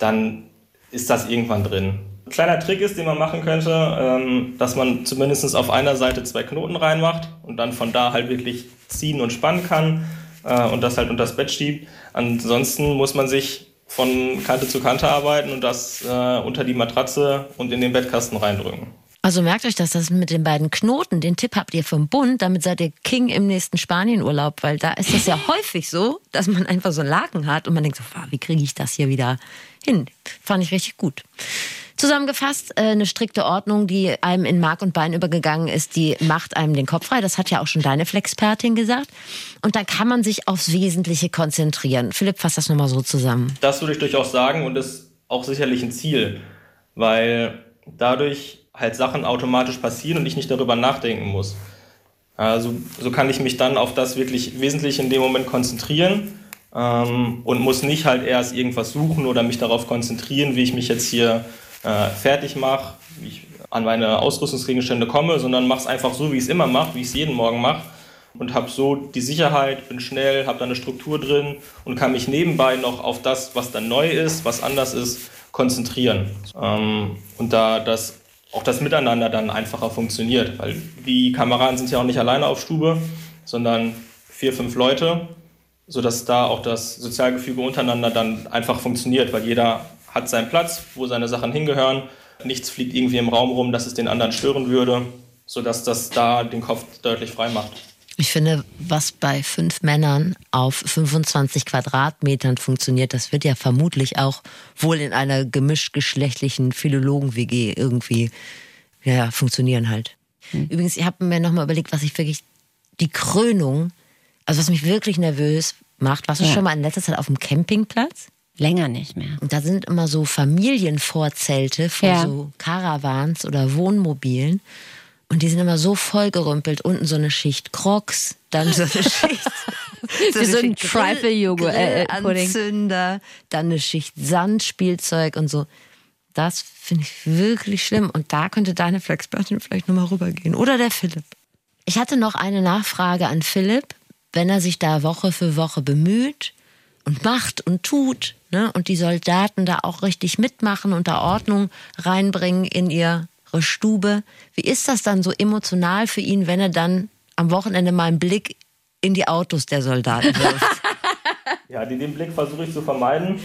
S5: dann ist das irgendwann drin. Ein kleiner Trick ist, den man machen könnte, ähm, dass man zumindest auf einer Seite zwei Knoten reinmacht und dann von da halt wirklich ziehen und spannen kann äh, und das halt unter das Bett schiebt. Ansonsten muss man sich von Kante zu Kante arbeiten und das äh, unter die Matratze und in den Bettkasten reindrücken.
S2: Also merkt euch das, das mit den beiden Knoten, den Tipp habt ihr vom Bund, damit seid ihr King im nächsten Spanienurlaub, weil da ist das ja häufig so, dass man einfach so einen Laken hat und man denkt so, "Wow, wie kriege ich das hier wieder hin? Fand ich richtig gut. Zusammengefasst, äh, eine strikte Ordnung, die einem in Mark und Bein übergegangen ist, die macht einem den Kopf frei. Das hat ja auch schon deine Flexpertin gesagt. Und dann kann man sich aufs Wesentliche konzentrieren. Philipp, fass das nochmal so zusammen.
S5: Das würde ich durchaus sagen und ist auch sicherlich ein Ziel, weil dadurch halt Sachen automatisch passieren und ich nicht darüber nachdenken muss. Also so kann ich mich dann auf das wirklich Wesentliche in dem Moment konzentrieren ähm, und muss nicht halt erst irgendwas suchen oder mich darauf konzentrieren, wie ich mich jetzt hier äh, fertig mache, wie ich an meine Ausrüstungsgegenstände komme, sondern mache es einfach so, wie ich es immer mache, wie ich es jeden Morgen mache und habe so die Sicherheit, bin schnell, habe da eine Struktur drin und kann mich nebenbei noch auf das, was dann neu ist, was anders ist, konzentrieren. Ähm, und da das auch das Miteinander dann einfacher funktioniert, weil die Kameraden sind ja auch nicht alleine auf Stube, sondern vier, fünf Leute, sodass da auch das Sozialgefüge untereinander dann einfach funktioniert, weil jeder hat seinen Platz, wo seine Sachen hingehören. Nichts fliegt irgendwie im Raum rum, dass es den anderen stören würde, sodass das da den Kopf deutlich frei macht.
S2: Ich finde, was bei fünf Männern auf 25 Quadratmetern funktioniert, das wird ja vermutlich auch wohl in einer gemischt-geschlechtlichen Philologen-WG irgendwie ja, funktionieren halt. Übrigens, ich habe mir nochmal überlegt, was ich wirklich, die Krönung, also was mich wirklich nervös macht. Warst du
S1: Ja.
S2: schon mal in letzter Zeit auf dem Campingplatz?
S1: Länger nicht mehr.
S2: Und da sind immer so Familienvorzelte vor
S1: Ja.
S2: so Caravans oder Wohnmobilen. Und die sind immer so vollgerümpelt. Unten so eine Schicht Crocs, dann so eine Schicht so
S1: Wie so ein
S2: Schicht Grill-
S1: Trifle-Joghurt, äh, äh,
S2: dann eine Schicht Sandspielzeug und so. Das finde ich wirklich schlimm. Und da könnte deine Flexpertin vielleicht nochmal rübergehen. Oder der Philipp. Ich hatte noch eine Nachfrage an Philipp. Wenn er sich da Woche für Woche bemüht und macht und tut ne, und die Soldaten da auch richtig mitmachen und da Ordnung reinbringen in ihre Stube, wie ist das dann so emotional für ihn, wenn er dann am Wochenende mal einen Blick in die Autos der Soldaten wirft?
S5: Ja, den Blick versuche ich zu vermeiden.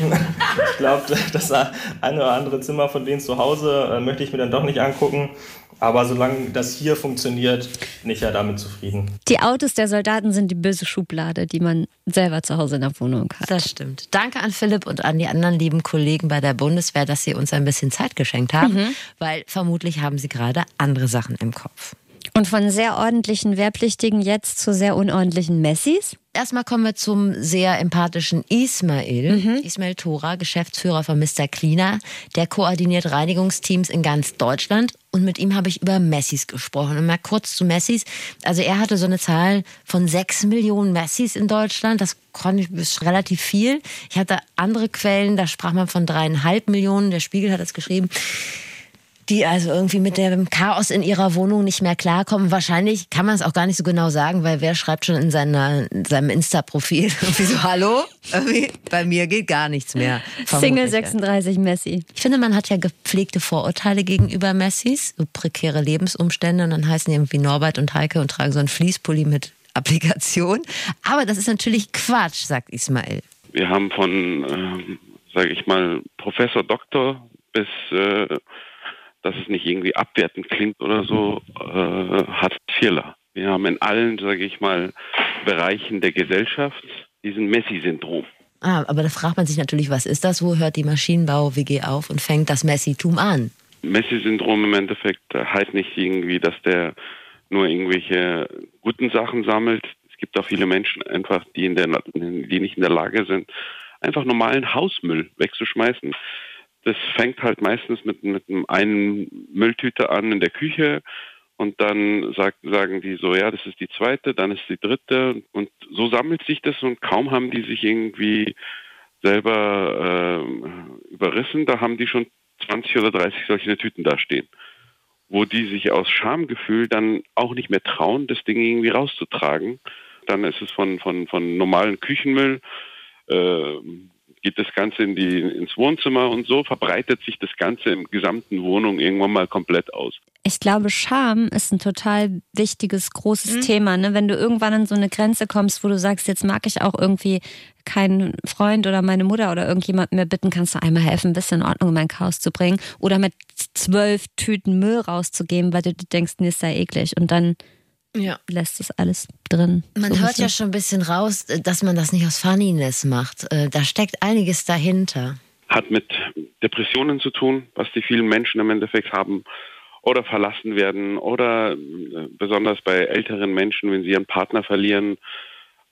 S5: Ich glaube, das eine oder andere Zimmer von denen zu Hause äh, möchte ich mir dann doch nicht angucken. Aber solange das hier funktioniert, bin ich ja damit zufrieden.
S1: Die Autos der Soldaten sind die böse Schublade, die man selber zu Hause in der Wohnung hat.
S2: Das stimmt. Danke an Philipp und an die anderen lieben Kollegen bei der Bundeswehr, dass sie uns ein bisschen Zeit geschenkt haben, weil vermutlich haben sie gerade andere Sachen im Kopf.
S1: Und von sehr ordentlichen Wehrpflichtigen jetzt zu sehr unordentlichen Messis.
S2: Erstmal kommen wir zum sehr empathischen Ismail. Ismail Tora, Geschäftsführer von Mr. Cleaner. Der koordiniert Reinigungsteams in ganz Deutschland. Und mit ihm habe ich über Messis gesprochen. Und mal kurz zu Messis. Also er hatte so eine Zahl von sechs Millionen Messis in Deutschland. Das konnte ist relativ viel. Ich hatte andere Quellen, da sprach man von dreieinhalb Millionen. Der Spiegel hat es geschrieben die also irgendwie mit dem Chaos in ihrer Wohnung nicht mehr klarkommen. Wahrscheinlich kann man es auch gar nicht so genau sagen, weil wer schreibt schon in, seiner, in seinem Insta-Profil irgendwie so, hallo, irgendwie, bei mir geht gar nichts mehr.
S1: Single
S2: Vermutlich,
S1: 36 Messi.
S2: Ich finde, man hat ja gepflegte Vorurteile gegenüber Messis, so prekäre Lebensumstände und dann heißen die irgendwie Norbert und Heike und tragen so einen Fließpulli mit Applikation. Aber das ist natürlich Quatsch, sagt Ismail.
S6: Wir haben von, ähm, sage ich mal, Professor Doktor bis, äh, dass es nicht irgendwie abwertend klingt oder so, äh, hat Vierler. Wir haben in allen, sage ich mal, Bereichen der Gesellschaft diesen Messi-Syndrom.
S2: Ah, aber da fragt man sich natürlich, was ist das? Wo hört die Maschinenbau-WG auf und fängt das Messitum an?
S6: Messi-Syndrom im Endeffekt äh, heißt nicht irgendwie, dass der nur irgendwelche guten Sachen sammelt. Es gibt auch viele Menschen einfach, die, in der, die nicht in der Lage sind, einfach normalen Hausmüll wegzuschmeißen. Das fängt halt meistens mit, mit einem Mülltüte an in der Küche und dann sagt, sagen die so, ja, das ist die zweite, dann ist die dritte und so sammelt sich das und kaum haben die sich irgendwie selber äh, überrissen, da haben die schon 20 oder 30 solche Tüten da stehen, wo die sich aus Schamgefühl dann auch nicht mehr trauen, das Ding irgendwie rauszutragen. Dann ist es von, von, von normalen Küchenmüll, äh, geht das Ganze in die, ins Wohnzimmer und so verbreitet sich das Ganze im gesamten Wohnung irgendwann mal komplett aus.
S1: Ich glaube, Scham ist ein total wichtiges, großes Thema. Ne? Wenn du irgendwann an so eine Grenze kommst, wo du sagst, jetzt mag ich auch irgendwie keinen Freund oder meine Mutter oder irgendjemand mehr bitten, kannst du einmal helfen, ein bisschen in Ordnung in mein Chaos zu bringen. Oder mit zwölf Tüten Müll rauszugeben, weil du denkst, nee, ist ja eklig. Und dann
S2: Ja.
S1: lässt es alles drin.
S2: Man
S1: So
S2: hört ja schon ein bisschen raus, dass man das nicht aus Funniness macht. Äh, Da steckt einiges dahinter.
S6: Hat mit Depressionen zu tun, was die vielen Menschen im Endeffekt haben oder verlassen werden oder äh, besonders bei älteren Menschen, wenn sie ihren Partner verlieren,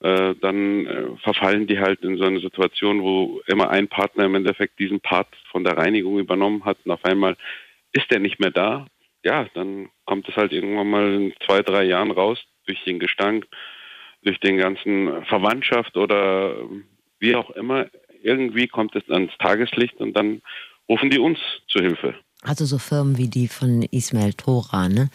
S6: äh, dann äh, verfallen die halt in so eine Situation, wo immer ein Partner im Endeffekt diesen Part von der Reinigung übernommen hat und auf einmal ist er nicht mehr da. Ja, dann kommt es halt irgendwann mal in zwei, drei Jahren raus durch den Gestank, durch den ganzen Verwandtschaft oder wie auch immer. Irgendwie kommt es ans Tageslicht und dann rufen die uns zu Hilfe.
S2: Also so Firmen wie die von Ismail Tora, ne?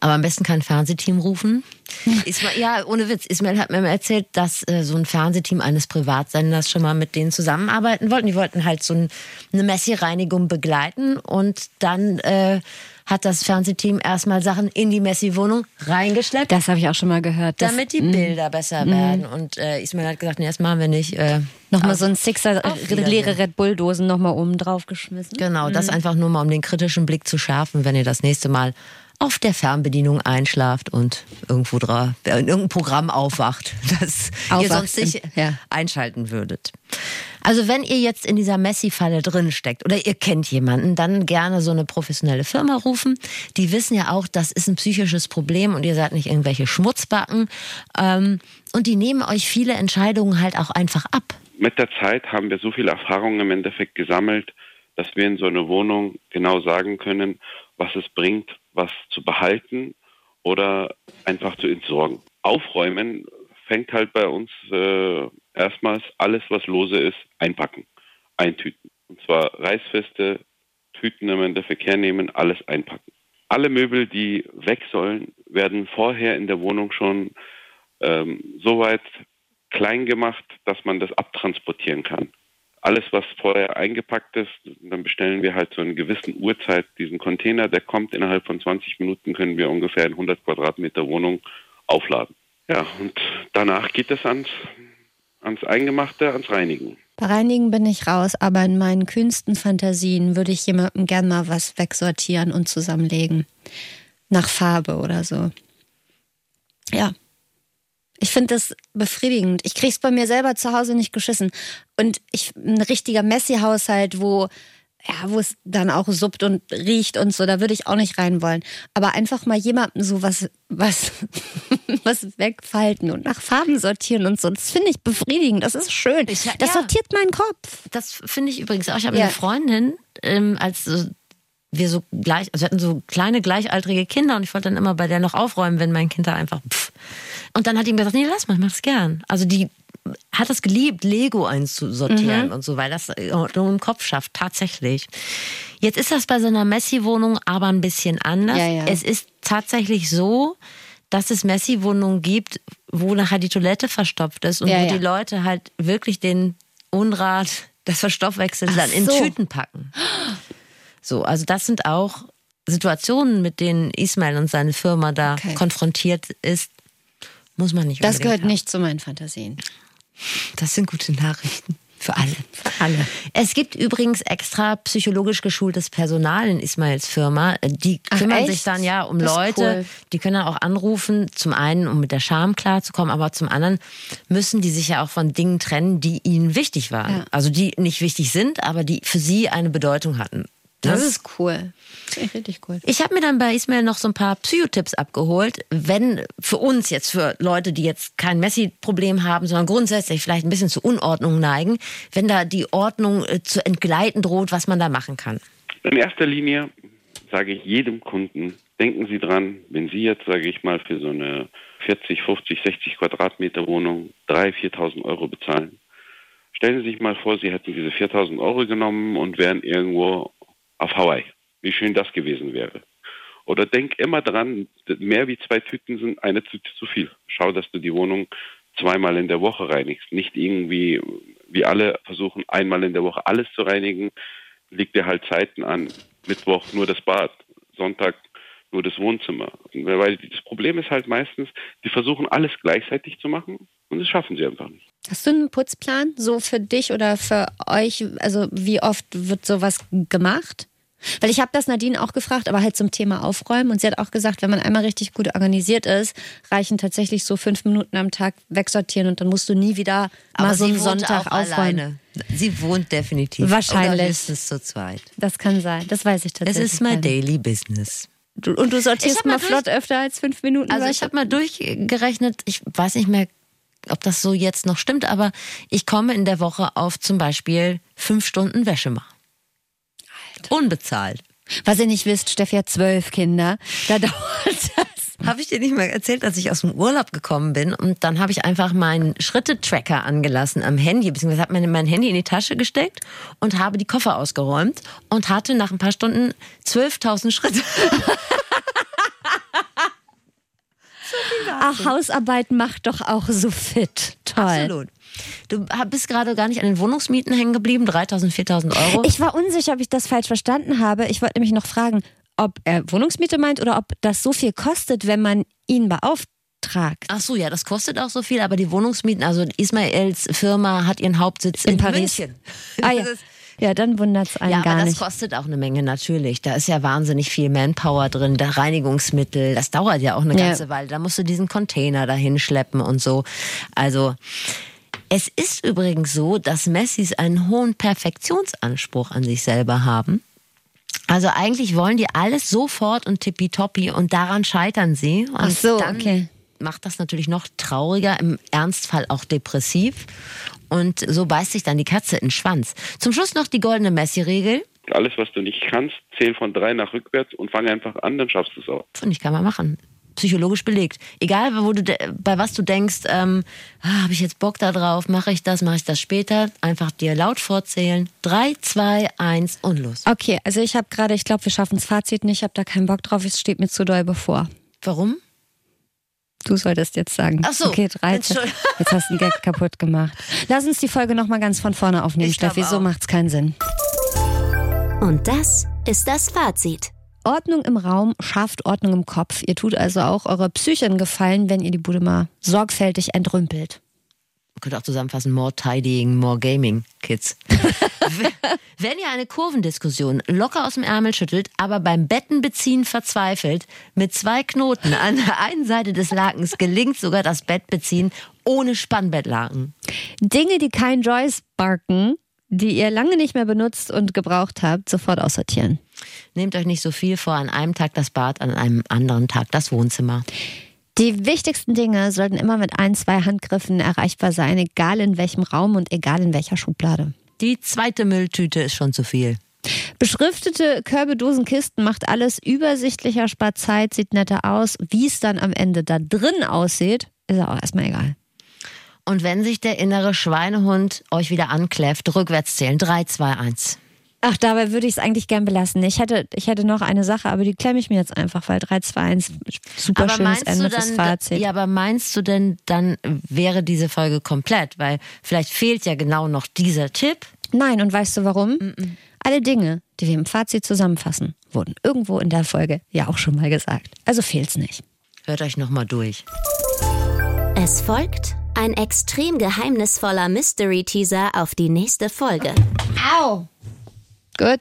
S2: Aber am besten kein Fernsehteam rufen. Ismail, ja, ohne Witz. Ismail hat mir mal erzählt, dass äh, so ein Fernsehteam eines Privatsenders schon mal mit denen zusammenarbeiten wollten. Die wollten halt so ein, eine Messi-Reinigung begleiten und dann äh, hat das Fernsehteam erstmal Sachen in die Messi-Wohnung reingeschleppt.
S1: Das habe ich auch schon mal gehört. Das,
S2: damit die Bilder besser werden. Und äh, Ismail hat gesagt, nee, das machen wir nicht. Äh,
S1: Nochmal
S2: auf-
S1: so ein Sixer, äh, leere Red Bull-Dosen nochmal oben drauf geschmissen.
S2: Genau, das einfach nur mal, um den kritischen Blick zu schärfen, wenn ihr das nächste Mal auf der Fernbedienung einschlaft und irgendwo dra in irgendeinem Programm aufwacht, das ihr
S1: Aufwacht
S2: sonst nicht
S1: ja.
S2: einschalten würdet. Also wenn ihr jetzt in dieser Messi-Falle drin steckt oder ihr kennt jemanden, dann gerne so eine professionelle Firma rufen. Die wissen ja auch, das ist ein psychisches Problem und ihr seid nicht irgendwelche Schmutzbacken. Ähm, und die nehmen euch viele Entscheidungen halt auch einfach ab.
S6: Mit der Zeit haben wir so viel Erfahrung im Endeffekt gesammelt, dass wir in so einer Wohnung genau sagen können, was es bringt, was zu behalten oder einfach zu entsorgen. Aufräumen fängt halt bei uns äh, erstmals alles, was lose ist, einpacken, eintüten. Und zwar reißfeste Tüten im Endeffekt hernehmen, alles einpacken. Alle Möbel, die weg sollen, werden vorher in der Wohnung schon ähm, so weit klein gemacht, dass man das abtransportieren kann. Alles, was vorher eingepackt ist, dann bestellen wir halt zu einer gewissen Uhrzeit diesen Container. Der kommt innerhalb von 20 Minuten, können wir ungefähr in 100 Quadratmeter Wohnung aufladen. Ja, und danach geht es ans, ans Eingemachte, ans Reinigen.
S1: Bei Reinigen bin ich raus, aber in meinen kühnsten Fantasien würde ich jemandem gern mal was wegsortieren und zusammenlegen. Nach Farbe oder so. Ja. Ich finde das befriedigend. Ich krieg's bei mir selber zu Hause nicht geschissen. Und ich, ein richtiger Messi-Haushalt, wo ja, wo es dann auch suppt und riecht und so, da würde ich auch nicht rein wollen. Aber einfach mal jemandem so was, was, was wegfalten und nach Farben sortieren und so, das finde ich befriedigend. Das ist schön.
S2: Ich-
S1: das
S2: ja.
S1: sortiert meinen Kopf.
S2: Das finde ich übrigens auch. Ich habe
S1: Ja.
S2: eine Freundin, ähm, als wir so gleich, also wir hatten so kleine gleichaltrige Kinder und ich wollte dann immer bei der noch aufräumen, wenn mein Kind da einfach pff. Und dann hat mir gesagt, nee, lass mal, ich mach das gern. Also die hat es geliebt, Lego einzusortieren und so, weil das äh, Ordnung im Kopf schafft, tatsächlich. Jetzt ist das bei so einer Messi-Wohnung aber ein bisschen anders.
S1: Ja, ja.
S2: Es ist tatsächlich so, dass es Messi-Wohnungen gibt, wo nachher die Toilette verstopft ist und
S1: Ja,
S2: wo die Leute halt wirklich den Unrat, das Verstoffwechsel dann in
S1: so.
S2: Tüten packen. So, also das sind auch Situationen, mit denen Ismail und seine Firma da
S1: Okay.
S2: konfrontiert ist. Muss man nicht
S1: Das gehört
S2: haben.
S1: nicht zu meinen Fantasien.
S2: Das sind gute Nachrichten. Für alle.
S1: Für alle.
S2: Es gibt übrigens extra psychologisch geschultes Personal in Ismails Firma. Die
S1: Ach,
S2: kümmern
S1: echt?
S2: sich dann ja um
S1: Das
S2: Leute,
S1: cool.
S2: die können dann auch anrufen, zum einen, um mit der Scham klarzukommen, aber zum anderen müssen die sich ja auch von Dingen trennen, die ihnen wichtig waren.
S1: Ja.
S2: Also die nicht wichtig sind, aber die für sie eine Bedeutung hatten.
S1: Das ist cool. Das ist richtig cool.
S2: Ich habe mir dann bei Ismail noch so ein paar Psychotipps abgeholt. Wenn für uns jetzt, für Leute, die jetzt kein Messi-Problem haben, sondern grundsätzlich vielleicht ein bisschen zu Unordnung neigen, wenn da die Ordnung äh, zu entgleiten droht, was man da machen kann.
S6: In erster Linie sage ich jedem Kunden, denken Sie dran, wenn Sie jetzt, sage ich mal, für so eine 40, 50, 60 Quadratmeter Wohnung 3.000, 4.000 Euro bezahlen. Stellen Sie sich mal vor, Sie hätten diese 4.000 Euro genommen und wären irgendwo auf Hawaii. Wie schön das gewesen wäre. Oder denk immer dran, mehr wie zwei Tüten sind eine Tüte zu viel. Schau, dass du die Wohnung zweimal in der Woche reinigst. Nicht irgendwie, wie alle versuchen, einmal in der Woche alles zu reinigen. Liegt dir halt Zeiten an. Mittwoch nur das Bad, Sonntag nur das Wohnzimmer. Weil das Problem ist halt meistens, die versuchen alles gleichzeitig zu machen und das schaffen sie einfach nicht.
S1: Hast du einen Putzplan so für dich oder für euch? Also wie oft wird sowas gemacht? Weil ich habe das Nadine auch gefragt, aber halt zum Thema Aufräumen. Und sie hat auch gesagt, wenn man einmal richtig gut organisiert ist, reichen tatsächlich so fünf Minuten am Tag wegsortieren und dann musst du nie wieder mal so einen Sonntag aufräumen.
S2: Sie wohnt definitiv.
S1: Wahrscheinlich.
S2: Oder höchstens zu zweit.
S1: Das kann sein, das weiß ich
S2: Es
S1: tatsächlich.
S2: ist my
S1: gar nicht.
S2: daily business.
S1: Du, und du sortierst mal
S2: mal durch-
S1: flott öfter als fünf Minuten.
S2: Also ich habe mal durchgerechnet, ich weiß nicht mehr, ob das so jetzt noch stimmt, aber ich komme in der Woche auf zum Beispiel fünf Stunden Wäsche machen. Unbezahlt.
S1: Was ihr nicht wisst, Steffi hat zwölf Kinder. Da dauert das.
S2: Habe ich dir nicht mal erzählt, als ich aus dem Urlaub gekommen bin und dann habe ich einfach meinen Schrittetracker angelassen am Handy, beziehungsweise habe mein, mein Handy in die Tasche gesteckt und habe die Koffer ausgeräumt und hatte nach ein paar Stunden 12.000 Schritte.
S1: Ach, Hausarbeit macht doch auch so fit. Toll.
S2: Absolut. Du bist gerade gar nicht an den Wohnungsmieten hängen geblieben, 3.000, 4.000 Euro.
S1: Ich war unsicher, ob ich das falsch verstanden habe. Ich wollte nämlich noch fragen, ob er Wohnungsmiete meint oder ob das so viel kostet, wenn man ihn beauftragt.
S2: Ach so, ja, das kostet auch so viel, aber die Wohnungsmieten, also Ismaels Firma hat ihren Hauptsitz in,
S1: In Paris.
S2: München.
S1: Ah ja, ja dann wundert es einen
S2: Ja,
S1: gar
S2: aber das
S1: nicht.
S2: kostet auch eine Menge natürlich. Da ist ja wahnsinnig viel Manpower drin, der Reinigungsmittel. Das dauert ja auch eine
S1: Ja.
S2: ganze Weile. Da musst du diesen Container dahin schleppen und so. Also es ist übrigens so, dass Messis einen hohen Perfektionsanspruch an sich selber haben. Also eigentlich wollen die alles sofort und tippitoppi und daran scheitern sie. Und
S1: Ach so, okay.
S2: macht das natürlich noch trauriger, im Ernstfall auch depressiv. Und so beißt sich dann die Katze in den Schwanz. Zum Schluss noch die goldene Messi-Regel.
S6: Alles, was du nicht kannst, zähl von drei nach rückwärts und fang einfach an, dann schaffst du es auch.
S2: Finde ich, kann man machen. psychologisch belegt. Egal, wo du, de- bei was du denkst, ähm, ah, habe ich jetzt Bock da drauf, mache ich das, mache ich das später, einfach dir laut vorzählen. Drei, zwei, eins und los.
S1: Okay, also ich habe gerade, ich glaube, wir schaffen das Fazit nicht, ich habe da keinen Bock drauf, es steht mir zu doll bevor.
S2: Warum?
S1: Du solltest jetzt sagen.
S2: Ach so,
S1: Okay, 13.
S2: Entschuldigung.
S1: Jetzt hast du einen Gag kaputt gemacht. Lass uns die Folge nochmal ganz von vorne aufnehmen,
S2: Ich
S1: Steffi. So macht's keinen Sinn.
S3: Und das ist das Fazit.
S1: Ordnung im Raum schafft Ordnung im Kopf. Ihr tut also auch eurer Psyche einen Gefallen, wenn ihr die Bude mal sorgfältig entrümpelt.
S2: Man könnte auch zusammenfassen, more tidying, more gaming, Kids. Wenn ihr eine Kurvendiskussion locker aus dem Ärmel schüttelt, aber beim Bettenbeziehen verzweifelt, mit zwei Knoten an der einen Seite des Lakens gelingt sogar das Bettbeziehen ohne Spannbettlaken.
S1: Dinge, die kein Joyce barken, die ihr lange nicht mehr benutzt und gebraucht habt, sofort aussortieren.
S2: Nehmt euch nicht so viel vor, an einem Tag das Bad, an einem anderen Tag das Wohnzimmer.
S1: Die wichtigsten Dinge sollten immer mit ein, zwei Handgriffen erreichbar sein, egal in welchem Raum und egal in welcher Schublade.
S2: Die zweite Mülltüte ist schon zu viel.
S1: Beschriftete Körbe, Dosen, Kisten macht alles übersichtlicher, spart Zeit, sieht netter aus. Wie es dann am Ende da drin aussieht, ist auch erstmal egal.
S2: Und wenn sich der innere Schweinehund euch wieder ankläfft, rückwärts zählen. 3, 2, 1.
S1: Ach, dabei würde ich es eigentlich gern belassen. Ich hätte, ich hätte noch eine Sache, aber die klemme ich mir jetzt einfach, weil 3, 2, 1, super
S2: aber
S1: schönes Ende
S2: du
S1: fürs
S2: dann,
S1: Fazit.
S2: ja, aber meinst du denn, dann wäre diese Folge komplett? Weil vielleicht fehlt ja genau noch dieser Tipp.
S1: Nein, und weißt du warum? Alle Dinge, die wir im Fazit zusammenfassen, wurden irgendwo in der Folge ja auch schon mal gesagt. Also fehlt's nicht.
S2: Hört euch nochmal durch.
S3: Es folgt ein extrem geheimnisvoller Mystery-Teaser auf die nächste Folge.
S1: Au! Gut.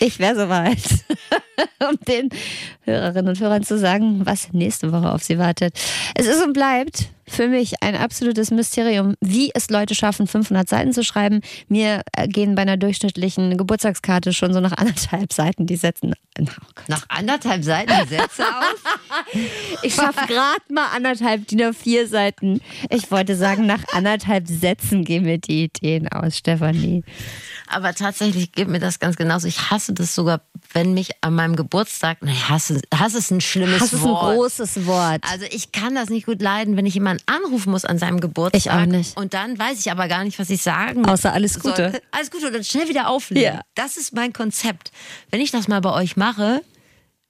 S1: Ich wäre soweit, um den Hörerinnen und Hörern zu sagen, was nächste Woche auf sie wartet. Es ist und bleibt für mich ein absolutes Mysterium, wie es Leute schaffen, 500 Seiten zu schreiben. Mir äh, gehen bei einer durchschnittlichen Geburtstagskarte schon so nach anderthalb Seiten die Sätze. Oh.
S2: Nach anderthalb Seiten die Sätze auf?
S1: Ich schaffe gerade mal anderthalb DIN A4 Seiten. Ich wollte sagen, nach anderthalb Sätzen gehen mir die Ideen aus, Stefanie.
S2: Aber tatsächlich geht mir das ganz genauso. Ich hasse das sogar, wenn mich an meinem Geburtstag, na, hasse, hasse ist ein schlimmes
S1: Das ist ein
S2: Wort.
S1: großes Wort.
S2: Also ich kann das nicht gut leiden, wenn ich jemanden anrufen muss an seinem Geburtstag.
S1: Ich auch nicht.
S2: Und dann weiß ich aber gar nicht, was ich sagen
S1: Außer alles Gute.
S2: soll. Alles Gute und dann schnell wieder auflegen.
S1: Ja.
S2: Das ist mein Konzept. Wenn ich das mal bei euch mache,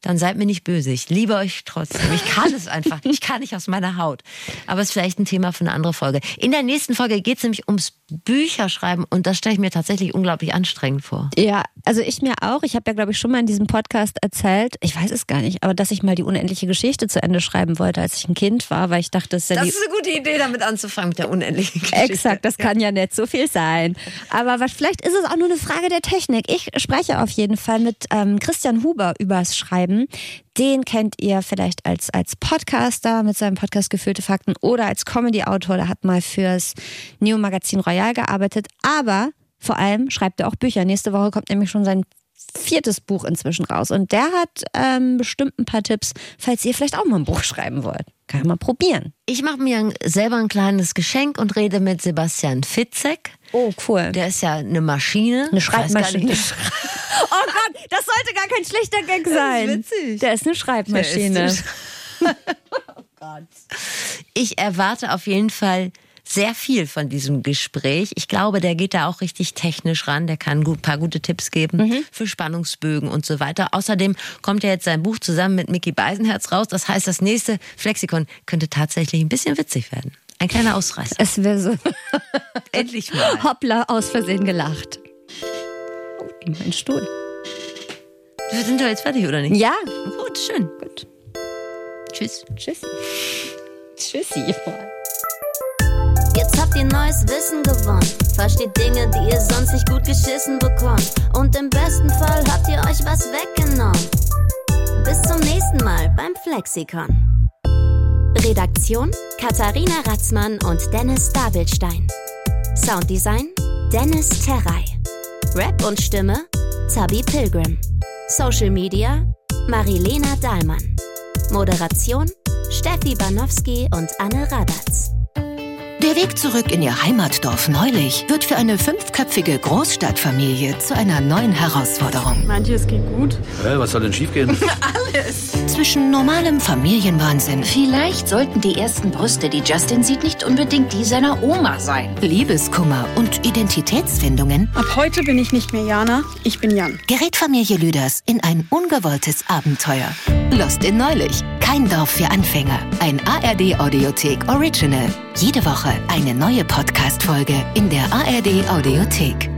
S2: dann seid mir nicht böse. Ich liebe euch trotzdem. Ich kann es einfach. Ich kann nicht aus meiner Haut. Aber es ist vielleicht ein Thema für eine andere Folge. In der nächsten Folge geht es nämlich ums Bücherschreiben und das stelle ich mir tatsächlich unglaublich anstrengend vor.
S1: Ja, also ich mir auch. Ich habe ja, glaube ich, schon mal in diesem Podcast erzählt, ich weiß es gar nicht, aber dass ich mal die unendliche Geschichte zu Ende schreiben wollte, als ich ein Kind war, weil ich dachte, das ist ja die
S2: eine gute Idee, damit anzufangen mit der unendlichen Geschichte.
S1: Exakt, das kann ja nicht so viel sein. Aber was, vielleicht ist es auch nur eine Frage der Technik. Ich spreche auf jeden Fall mit ähm, Christian Huber übers Schreiben. Den kennt ihr vielleicht als, als Podcaster mit seinem Podcast Gefühlte Fakten oder als Comedy-Autor. Der hat mal fürs Neo-Magazin Royal gearbeitet. Aber vor allem schreibt er auch Bücher. Nächste Woche kommt nämlich schon sein viertes Buch inzwischen raus. Und der hat ähm, bestimmt ein paar Tipps, falls ihr vielleicht auch mal ein Buch schreiben wollt. Kann man probieren.
S2: Ich mache mir selber ein kleines Geschenk und rede mit Sebastian Fitzek.
S1: Oh, cool.
S2: Der ist ja eine Maschine.
S1: Eine Schreibmaschine.
S2: nicht-
S1: Oh Gott, das sollte gar kein schlechter Gag sein.
S2: witzig.
S1: Der ist eine Schreibmaschine.
S2: Ich erwarte auf jeden Fall sehr viel von diesem Gespräch. Ich glaube, der geht da auch richtig technisch ran. Der kann ein paar gute Tipps geben für Spannungsbögen und so weiter. Außerdem kommt ja jetzt sein Buch zusammen mit Mickey Beisenherz raus. Das heißt, das nächste Flexikon könnte tatsächlich ein bisschen witzig werden. Ein kleiner Ausreißer.
S1: Es wäre so
S2: Endlich mal.
S1: hoppla aus Versehen gelacht. Oh, mein Stuhl.
S2: Wir sind doch jetzt fertig, oder nicht?
S1: Ja,
S2: Gut, schön.
S1: gut.
S2: Tschüss.
S1: Tschüssi. Tschüssi.
S3: Jetzt habt ihr neues Wissen gewonnen. Versteht Dinge, die ihr sonst nicht gut geschissen bekommt. Und im besten Fall habt ihr euch was weggenommen. Bis zum nächsten Mal beim Flexikon. Redaktion Katharina Ratzmann und Dennis Dabelstein. Sounddesign Dennis Terrei. Rap und Stimme Zabi Pilgrim. Social Media Marilena Dahlmann. Moderation Steffi Banowski und Anne Radatz.
S7: Der Weg zurück in ihr Heimatdorf neulich wird für eine fünfköpfige Großstadtfamilie zu einer neuen Herausforderung.
S8: Manches geht gut.
S9: Hä, was soll denn schiefgehen?
S7: Alles. Zwischen normalem Familienwahnsinn,
S10: Vielleicht sollten die ersten Brüste, die Justin sieht, nicht unbedingt die seiner Oma sein.
S7: Liebeskummer und Identitätsfindungen
S8: Ab heute bin ich nicht mehr Jana, ich bin Jan.
S7: gerät Familie Lüders in ein ungewolltes Abenteuer. Lost in Neulich. Kein Dorf für Anfänger. Ein ARD Audiothek Original. Jede Woche eine neue Podcast-Folge in der ARD Audiothek.